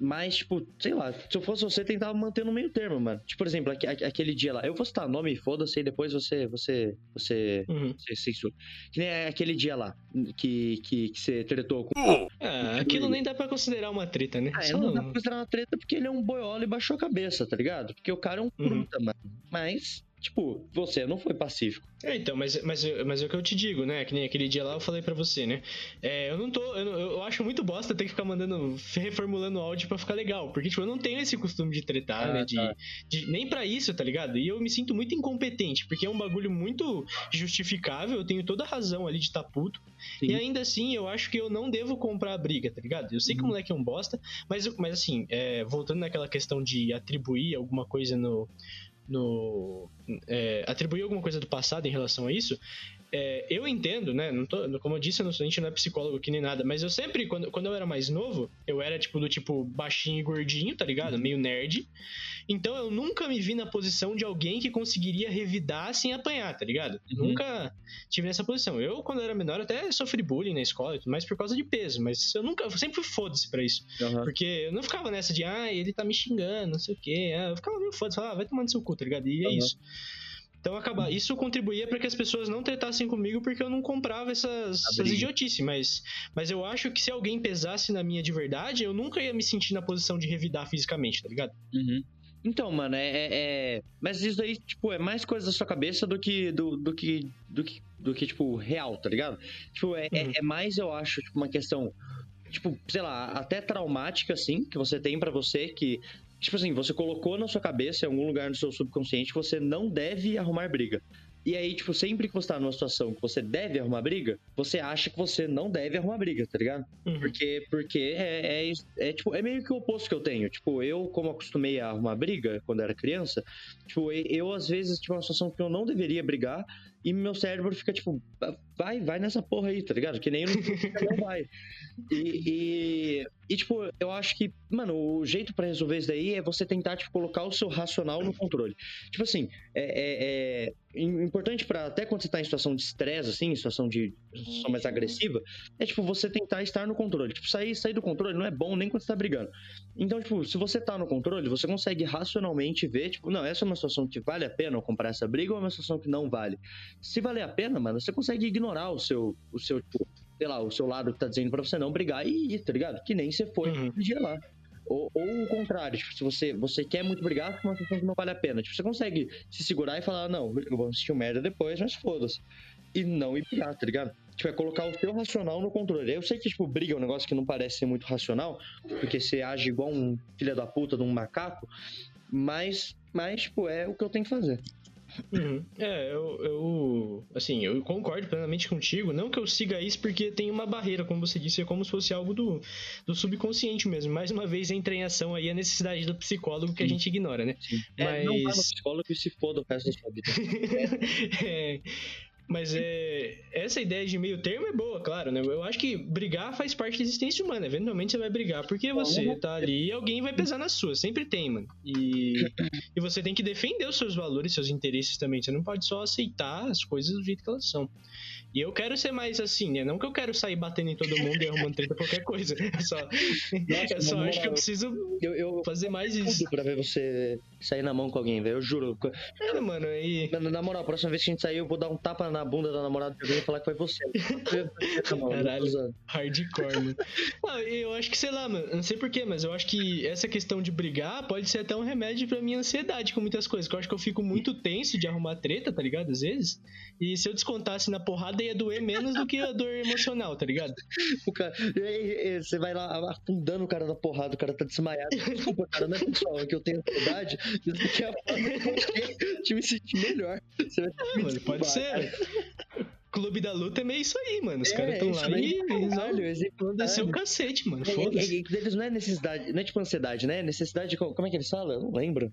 Mas, tipo, sei lá, se eu fosse você, tentava manter no meio termo, mano. Tipo, por exemplo, aquele dia lá, eu vou citar nome e foda-se, e depois você, você, você, uhum. você censura. Que nem aquele dia lá, que, que, que você tretou com... Ah, aquilo nem dá pra considerar uma treta, né? Ah, Só não dá pra considerar uma treta porque ele é um boiola e baixou a cabeça, tá ligado? Porque o cara é um uhum. fruta, mano. Mas, tipo, você não foi pacífico. É, então, mas, mas, mas é o que eu te digo, né? Que nem aquele dia lá eu falei para você, né? É, eu não tô. Eu, eu, acho muito bosta ter que ficar mandando, reformulando o áudio pra ficar legal. Porque, tipo, eu não tenho esse costume de tretar, ah, né? De, tá. de, nem para isso, tá ligado? E eu me sinto muito incompetente, porque é um bagulho muito justificável, eu tenho toda a razão ali de estar tá puto. Sim. E ainda assim, eu acho que eu não devo comprar a briga, tá ligado? Eu sei que o uhum. moleque é um bosta, mas, mas assim, é, voltando naquela questão de atribuir alguma coisa no no é, atribuir alguma coisa do passado em relação a isso, é, eu entendo, né? Não tô, como eu disse, a gente não é psicólogo aqui nem nada, mas eu sempre, quando, quando eu era mais novo, eu era tipo do tipo baixinho e gordinho, tá ligado? Uhum. Meio nerd. Então eu nunca me vi na posição de alguém que conseguiria revidar sem apanhar, tá ligado? Uhum. Nunca tive nessa posição. Eu, quando era menor, até sofri bullying na escola, mas por causa de peso, mas eu nunca, eu sempre fui foda-se pra isso. Uhum. Porque eu não ficava nessa de, ah, ele tá me xingando, não sei o quê. Ah, eu ficava meio foda-se, falava, ah, vai tomar no seu cu, tá ligado? E é isso. Então acaba, isso contribuía para que as pessoas não tratassem comigo porque eu não comprava essas, essas idiotices, mas, mas eu acho que se alguém pesasse na minha de verdade, eu nunca ia me sentir na posição de revidar fisicamente, tá ligado? Uhum. Então, mano, é, é, é, Mas isso aí, tipo, é mais coisa da sua cabeça do que. do, do que. do que. do que, tipo, real, tá ligado? Tipo, é, é uhum. é, é mais, eu acho, tipo, uma questão tipo, sei lá, até traumática, assim, que você tem para você, que Tipo assim, você colocou na sua cabeça, em algum lugar no seu subconsciente, que você não deve arrumar briga. E aí, tipo, sempre que você tá numa situação que você deve arrumar briga, você acha que você não deve arrumar briga, tá ligado? Uhum. Porque, porque é, é, é, tipo, é meio que o oposto que eu tenho. Tipo, eu, como acostumei a arrumar briga quando era criança, tipo, eu às vezes, tipo, uma situação que eu não deveria brigar, e meu cérebro fica tipo, vai, vai nessa porra aí, tá ligado? Que nem eu não, vai. E, e, e, tipo, eu acho que, mano, o jeito para resolver isso daí é você tentar, tipo, colocar o seu racional no controle. Tipo assim, é, é, é importante para até quando você tá em situação de estresse, assim, em situação de situação mais agressiva, é, tipo, você tentar estar no controle. Tipo, sair, sair do controle não é bom nem quando você tá brigando. Então, tipo, se você tá no controle, você consegue racionalmente ver, tipo, não, essa é uma situação que vale a pena eu comprar essa briga ou é uma situação que não vale. Se valer a pena, mano, você consegue ignorar o seu, o seu, tipo, sei lá, o seu lado que tá dizendo pra você não brigar e ir, tá ligado? Que nem você foi uhum. dia lá. Ou, ou, o contrário, tipo, se você, você quer muito brigar com uma que não vale a pena. Tipo, você consegue se segurar e falar, não, eu vou assistir o merda depois, mas foda-se. E não ir brigar, tá ligado? Tipo, é colocar o seu racional no controle. Eu sei que, tipo, briga é um negócio que não parece ser muito racional, porque você age igual um filho da puta de um macaco, mas, mas, tipo, é o que eu tenho que fazer. Uhum. É, eu, eu. Assim, eu concordo plenamente contigo. Não que eu siga isso porque tem uma barreira, como você disse, é como se fosse algo do, do subconsciente mesmo. Mais uma vez entra em ação aí a necessidade do psicólogo que a gente ignora, né? Sim. Mas... É, não no psicólogo e se foda o resto da sua vida. é. Mas é, essa ideia de meio termo é boa, claro, né? Eu acho que brigar faz parte da existência humana. Eventualmente você vai brigar porque você tá ali e alguém vai pesar na sua. Sempre tem, mano. E, e você tem que defender os seus valores, seus interesses também. Você não pode só aceitar as coisas do jeito que elas são. E eu quero ser mais assim, né? Não que eu quero sair batendo em todo mundo e arrumando treta qualquer coisa. É só, Nossa, eu só acho que eu preciso eu, eu fazer mais isso. pra ver você sair na mão com alguém, velho. Eu juro. É, mano, aí. Na, na moral, a próxima vez que a gente sair, eu vou dar um tapa na bunda da namorada de alguém e falar que foi você. Caralho, hardcore, mano. Não, eu acho que, sei lá, mano, não sei porquê, mas eu acho que essa questão de brigar pode ser até um remédio pra minha ansiedade com muitas coisas. Que eu acho que eu fico muito tenso de arrumar treta, tá ligado? Às vezes. E se eu descontasse na porrada, ia doer menos do que a dor emocional, tá ligado? O cara, e, e, você vai lá afundando o cara na porrada, o cara tá desmaiado. Desculpa, cara, não é pessoal, é que eu tenho ansiedade. Isso aqui é a forma de me sentir melhor. Você vai é, mano, pode ser. Clube da Luta é meio isso aí, mano. Os é, caras estão lá e eles vão descer o cacete, mano. É, Foda-se. É, eles não é necessidade, não é tipo ansiedade, né? Necessidade de. Como é que eles falam? Eu não lembro.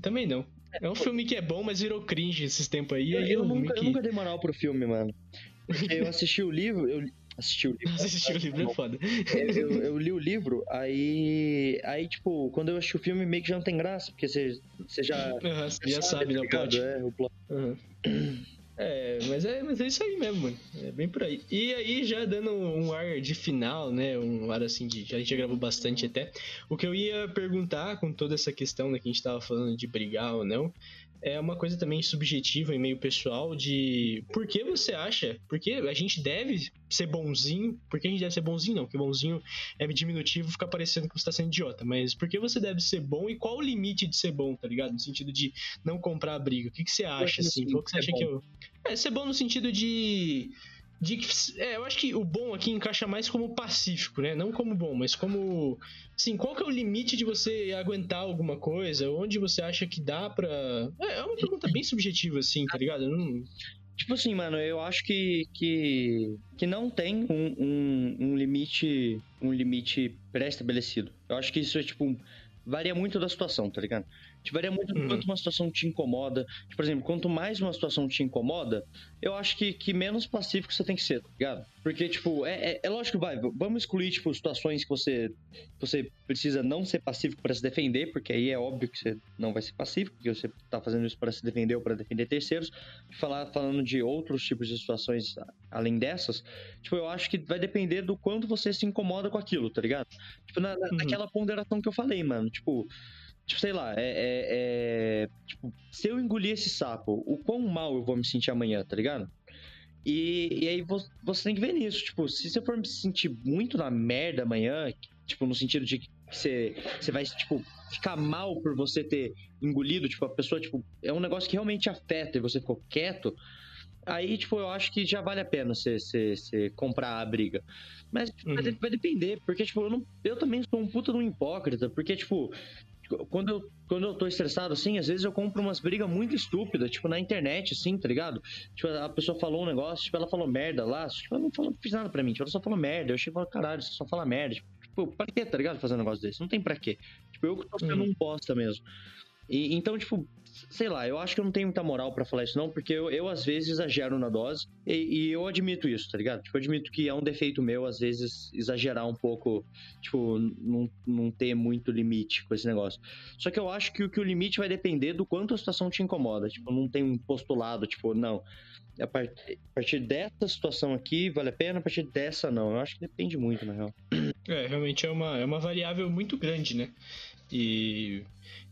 Também não. É um filme que é bom, mas virou cringe esses tempos aí. Eu, eu, nunca, que... eu nunca dei moral pro filme, mano. Porque eu assisti o livro, eu assisti o livro. Assisti o livro é foda. Eu, eu, li o livro, aí. Aí, tipo, quando eu assisti o filme, meio que já não tem graça, porque você, você já. Uhum, você já sabe, né? O plot. É, o plot. Uhum. É, mas é, mas é isso aí mesmo, mano. É bem por aí. E aí, já dando um ar de final, né? Um ar assim de. A gente já gravou bastante até. O que eu ia perguntar com toda essa questão né, que a gente tava falando de brigar ou não é uma coisa também subjetiva e meio pessoal de por que você acha, porque a gente deve ser bonzinho, por que a gente deve ser bonzinho não, porque bonzinho é diminutivo, fica parecendo que você tá sendo idiota, mas por que você deve ser bom e qual o limite de ser bom, tá ligado? No sentido de não comprar a briga, o que, que você acha, assim, qual que você acha que eu... É, ser bom no sentido de de que é, eu acho que o bom aqui encaixa mais como pacífico, né? Não como bom, mas como assim, qual que é o limite de você aguentar alguma coisa? Onde você acha que dá pra. É, é uma pergunta bem subjetiva, assim, tá ligado? Não... Tipo assim, mano, eu acho que, que, que não tem um, um, um limite um limite pré-estabelecido. Eu acho que isso é tipo varia muito da situação, tá ligado? Tipo, varia muito do uhum. quanto uma situação te incomoda. Tipo, por exemplo, quanto mais uma situação te incomoda, eu acho que, que menos pacífico você tem que ser, tá ligado? Porque, tipo, é, é, é lógico, vai, vamos excluir, tipo, situações que você, que você precisa não ser pacífico para se defender, porque aí é óbvio que você não vai ser pacífico, porque você tá fazendo isso para se defender ou para defender terceiros. Falar, falando de outros tipos de situações além dessas, tipo, eu acho que vai depender do quanto você se incomoda com aquilo, tá ligado? Tipo, na, uhum. naquela ponderação que eu falei, mano, tipo Tipo, sei lá, é, é, é, Tipo, se eu engolir esse sapo, o quão mal eu vou me sentir amanhã, tá ligado? E, e aí você, tem que ver nisso. Tipo, se você for me sentir muito na merda amanhã, tipo, no sentido de que você, você vai, tipo, ficar mal por você ter engolido, tipo, a pessoa, tipo, é um negócio que realmente afeta e você ficou quieto, aí, tipo, eu acho que já vale a pena você, você, você comprar a briga. Mas uhum. vai, vai, depender, porque, tipo, eu, não, eu também sou um puta de um hipócrita, porque, tipo, quando eu, quando eu tô estressado, assim, às vezes eu compro umas brigas muito estúpidas, tipo, na internet, assim, tá ligado? Tipo, a pessoa falou um negócio, tipo, ela falou merda lá, tipo, ela não, falou, fiz nada pra mim, tipo, ela só falou merda. Eu achei e falei, caralho, você só fala merda. Tipo, pra quê, tá ligado? Fazer um negócio desse? Não tem pra quê. Tipo, eu tô sendo uhum. um bosta mesmo. E, então, tipo, sei lá, eu acho que eu não tenho muita moral para falar isso, não, porque eu, eu, às vezes exagero na dose e, e, eu admito isso, tá ligado? Tipo, eu admito que é um defeito meu, às vezes, exagerar um pouco, tipo, não, não ter muito limite com esse negócio. Só que eu acho que, que o limite vai depender do quanto a situação te incomoda. Tipo, não tem um postulado, tipo, não. A partir, a partir dessa situação aqui vale a pena, a partir dessa não. Eu acho que depende muito, na real. É, realmente é uma, é uma variável muito grande, né? E,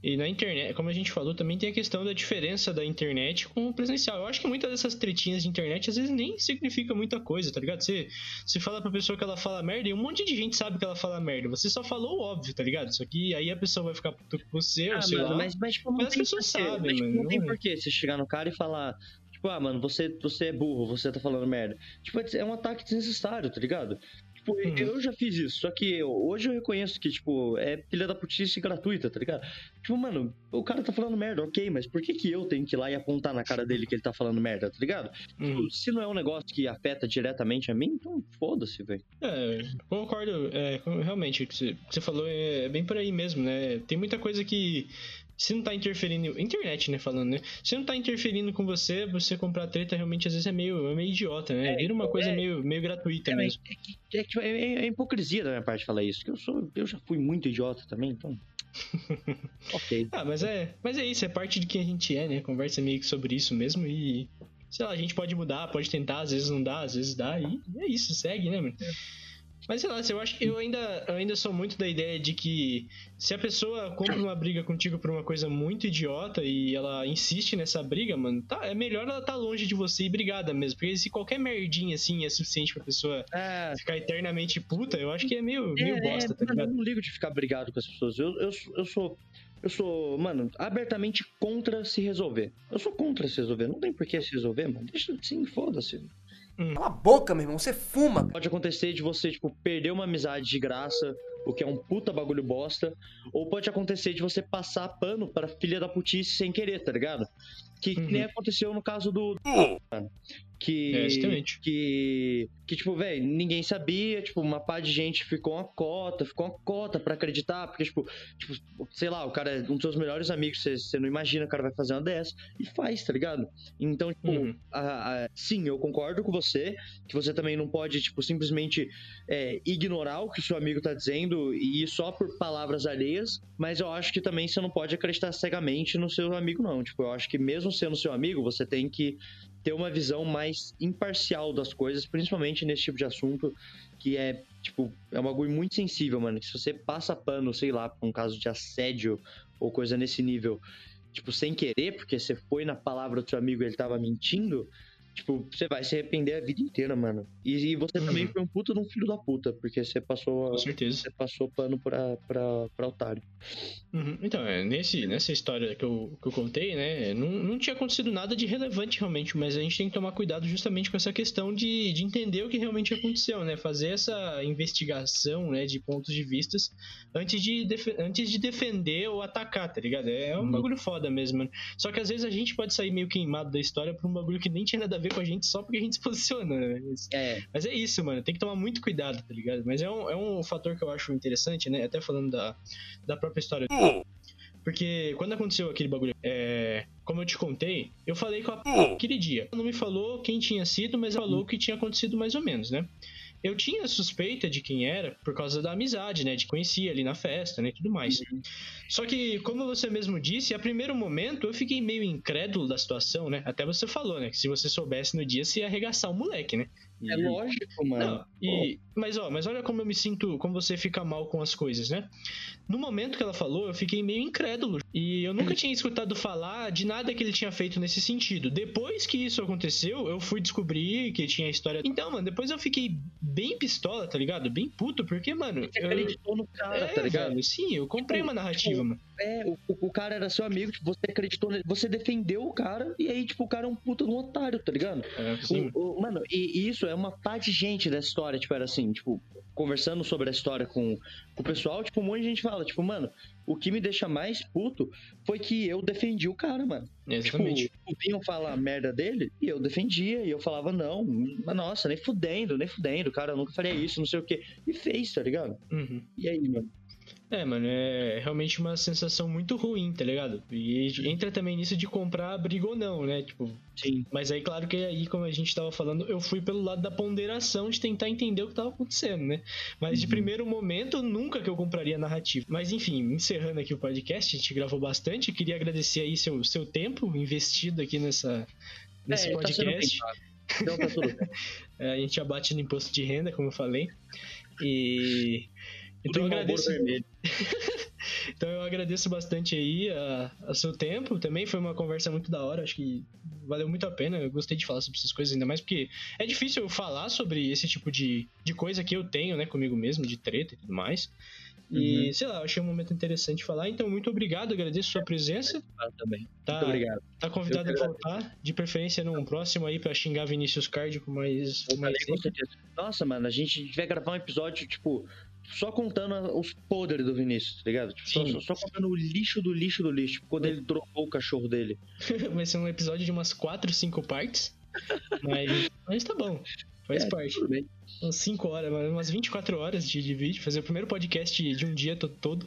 e na internet, como a gente falou, também tem a questão da diferença da internet com o presencial. Eu acho que muitas dessas tretinhas de internet às vezes nem significa muita coisa, tá ligado? Você, você fala pra pessoa que ela fala merda e um monte de gente sabe que ela fala merda. Você só falou o óbvio, tá ligado? Só que aí a pessoa vai ficar puto com você, ah, ou sei mano, lá. Mas, mas, tipo, mas as pessoas sabem, mas, tipo, Não tem porquê você chegar no cara e falar. Tipo, ah, mano, você, você é burro, você tá falando merda. Tipo, é um ataque desnecessário, tá ligado? Tipo, uhum. eu já fiz isso, só que hoje eu reconheço que, tipo, é filha da putice gratuita, tá ligado? Tipo, mano, o cara tá falando merda, ok, mas por que que eu tenho que ir lá e apontar na cara dele que ele tá falando merda, tá ligado? Tipo, uhum. Tipo, se não é um negócio que afeta diretamente a mim, então foda-se, velho. É, concordo, é, realmente, o que você, você falou é bem por aí mesmo, né? Tem muita coisa que se não tá interferindo. Internet, né? Falando, né? Se não tá interferindo com você, você comprar treta realmente às vezes é meio, é meio idiota, né? Vira uma coisa é, meio, meio gratuita é, mesmo. É, é, é, hipocrisia da minha parte falar isso, porque eu, sou, eu já fui muito idiota também, então. ok. Ah, mas é, mas é isso, é parte de quem a gente é, né? Conversa meio que sobre isso mesmo e. Sei lá, a gente pode mudar, pode tentar, às vezes não dá, às vezes dá, e é isso, segue, né, mano? Mas sei lá, eu acho que eu ainda, eu ainda sou muito da ideia de que se a pessoa compra uma briga contigo por uma coisa muito idiota e ela insiste nessa briga, mano, tá, é melhor ela tá longe de você e brigada mesmo. Porque se qualquer merdinha assim é suficiente pra pessoa É, ficar eternamente puta, eu acho que é meio, meio é, bosta, tá ligado? eu não ligo de ficar brigado com as pessoas. Eu, eu, eu sou. Eu sou, mano, abertamente contra se resolver. Eu sou contra se resolver. Não tem por que se resolver, mano. Deixa assim, foda-se. Cala a boca, meu irmão. Você fuma, cara. Pode acontecer de você, tipo, perder uma amizade de graça, o que é um puta bagulho bosta. Ou pode acontecer de você passar pano pra filha da putice sem querer, tá ligado? Que, que Uhum. nem aconteceu no caso do. Que. É, exatamente. Que. Que, tipo, velho, ninguém sabia, tipo, uma pá de gente ficou uma cota, ficou uma cota pra acreditar, porque, tipo, tipo, sei lá, o cara é um dos seus melhores amigos, você, você não imagina que o cara vai fazer uma dessa, e faz, tá ligado? Então, tipo, Uhum. a- a- sim, eu concordo com você, que você também não pode, tipo, simplesmente é, ignorar o que o seu amigo tá dizendo e ir só por palavras alheias, mas eu acho que também você não pode acreditar cegamente no seu amigo, não. Tipo, eu acho que mesmo sendo seu amigo, você tem que ter uma visão mais imparcial das coisas, principalmente nesse tipo de assunto que é, tipo, é um bagulho muito sensível, mano. Que se você passa pano, sei lá, por um caso de assédio ou coisa nesse nível, tipo, sem querer, porque você foi na palavra do seu amigo e ele tava mentindo, tipo, você vai se arrepender a vida inteira, mano. E, e você também Uhum. foi um puta de um filho da puta, porque você passou, Com certeza. você passou pano pra, pra, pra otário. Uhum. Então, é, nesse, nessa história que eu, que eu contei, né, não, não tinha acontecido nada de relevante realmente, mas a gente tem que tomar cuidado justamente com essa questão de, de entender o que realmente aconteceu, né, fazer essa investigação, né, de pontos de vistas antes de, antes de defender ou atacar, tá ligado? É um Uhum. bagulho foda mesmo, mano. Só que às vezes a gente pode sair meio queimado da história por um bagulho que nem tinha nada a ver com a gente só porque a gente se posiciona, né? Mas- É, mas é isso, mano. Tem que tomar muito cuidado, tá ligado? Mas é um, é um fator que eu acho interessante, né? Até falando da, da própria história. Porque quando aconteceu aquele bagulho, é, como eu te contei, eu falei com a p... aquele dia. Não me falou quem tinha sido, mas falou o que tinha acontecido mais ou menos, né? Eu tinha suspeita de quem era por causa da amizade, né? De conhecer ali na festa, né? E tudo mais. Só que, como você mesmo disse, a primeiro momento eu fiquei meio incrédulo da situação, né? Até você falou, né? Que se você soubesse no dia, você ia arregaçar o moleque, né? é E- lógico, mano. não, e, mas ó, mas olha como eu me sinto, como você fica mal com as coisas, né? No momento que ela falou, eu fiquei meio incrédulo. E eu nunca tinha escutado falar de nada que ele tinha feito nesse sentido. Depois que isso aconteceu, eu fui descobrir que tinha a história. Então, mano, depois eu fiquei bem pistola, tá ligado? Bem puto, porque, mano. Você Eu... acreditou no cara, É, tá ligado? velho, sim, eu comprei uma narrativa, mano. É, o, o- cara era seu amigo, tipo, você acreditou nele, você defendeu o cara, e aí, tipo, o cara é um puta de um otário, tá ligado? É, sim, O- o- mano, e, e isso é uma pá de gente dessa história, tipo, era assim, tipo, conversando sobre a história com, com o pessoal, tipo, um monte de gente fala, tipo, mano, o que me deixa mais puto foi que eu defendi o cara, mano. exatamente. Tipo, vinham falar a merda dele e eu defendia, e eu falava, não, mas nossa, nem fudendo, nem fudendo, cara, eu nunca faria isso, não sei o quê. E fez, tá ligado? Uhum. E aí, mano? É, mano, é realmente uma sensação muito ruim, tá ligado? E entra também nisso de comprar a briga ou não, né? Tipo, Sim. Mas aí, claro que aí, como a gente tava falando, eu fui pelo lado da ponderação de tentar entender o que tava acontecendo, né? Mas de Uhum. primeiro momento, nunca que eu compraria narrativa. Mas enfim, encerrando aqui o podcast, a gente gravou bastante. Queria agradecer aí seu, seu tempo investido aqui nessa, nesse É, tá podcast. pago. Então tá tudo bem. É, a gente abate no imposto de renda, como eu falei. E. Então eu em Marlboro agradeço. Então eu agradeço bastante aí a, a seu tempo. Também foi uma conversa muito da hora. Acho que valeu muito a pena. Eu gostei de falar sobre essas coisas, ainda mais porque é difícil eu falar sobre esse tipo de, de coisa que eu tenho, né, comigo mesmo, de treta e tudo mais. E, Uhum. sei lá, eu achei um momento interessante de falar. Então, muito obrigado, agradeço sua presença. Ah, também. Tá, Muito obrigado. tá convidado a Eu voltar, de preferência num próximo aí pra xingar Vinícius Card com mais. Eu. Nossa, mano, a gente vai gravar um episódio, tipo, só contando os podres do Vinícius, tá ligado? Tipo, só, Sim. só- contando o lixo do lixo do lixo. Quando ele dropou o cachorro dele. Vai ser um episódio de umas 4, 5 partes. Mas, mas tá bom. Faz É, parte. Tudo bem. Umas 5 horas, umas 24 horas de, de vídeo. Fazer o primeiro podcast de um dia to- todo.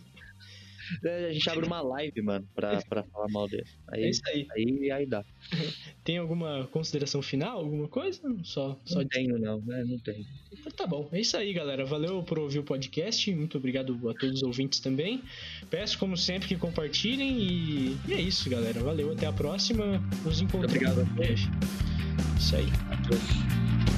É, A gente abre uma live, mano, pra, pra falar mal dele. É Aí, isso aí. aí, aí dá. Tem alguma consideração final? Alguma coisa? Só, só Não tenho, não, né? Não tenho. Então tá bom, é isso aí, galera. Valeu por ouvir o podcast. Muito obrigado a todos os ouvintes também. Peço, como sempre, que compartilhem. E, e é isso, galera. Valeu, até a próxima. Nos encontramos obrigado. Isso aí. A todos.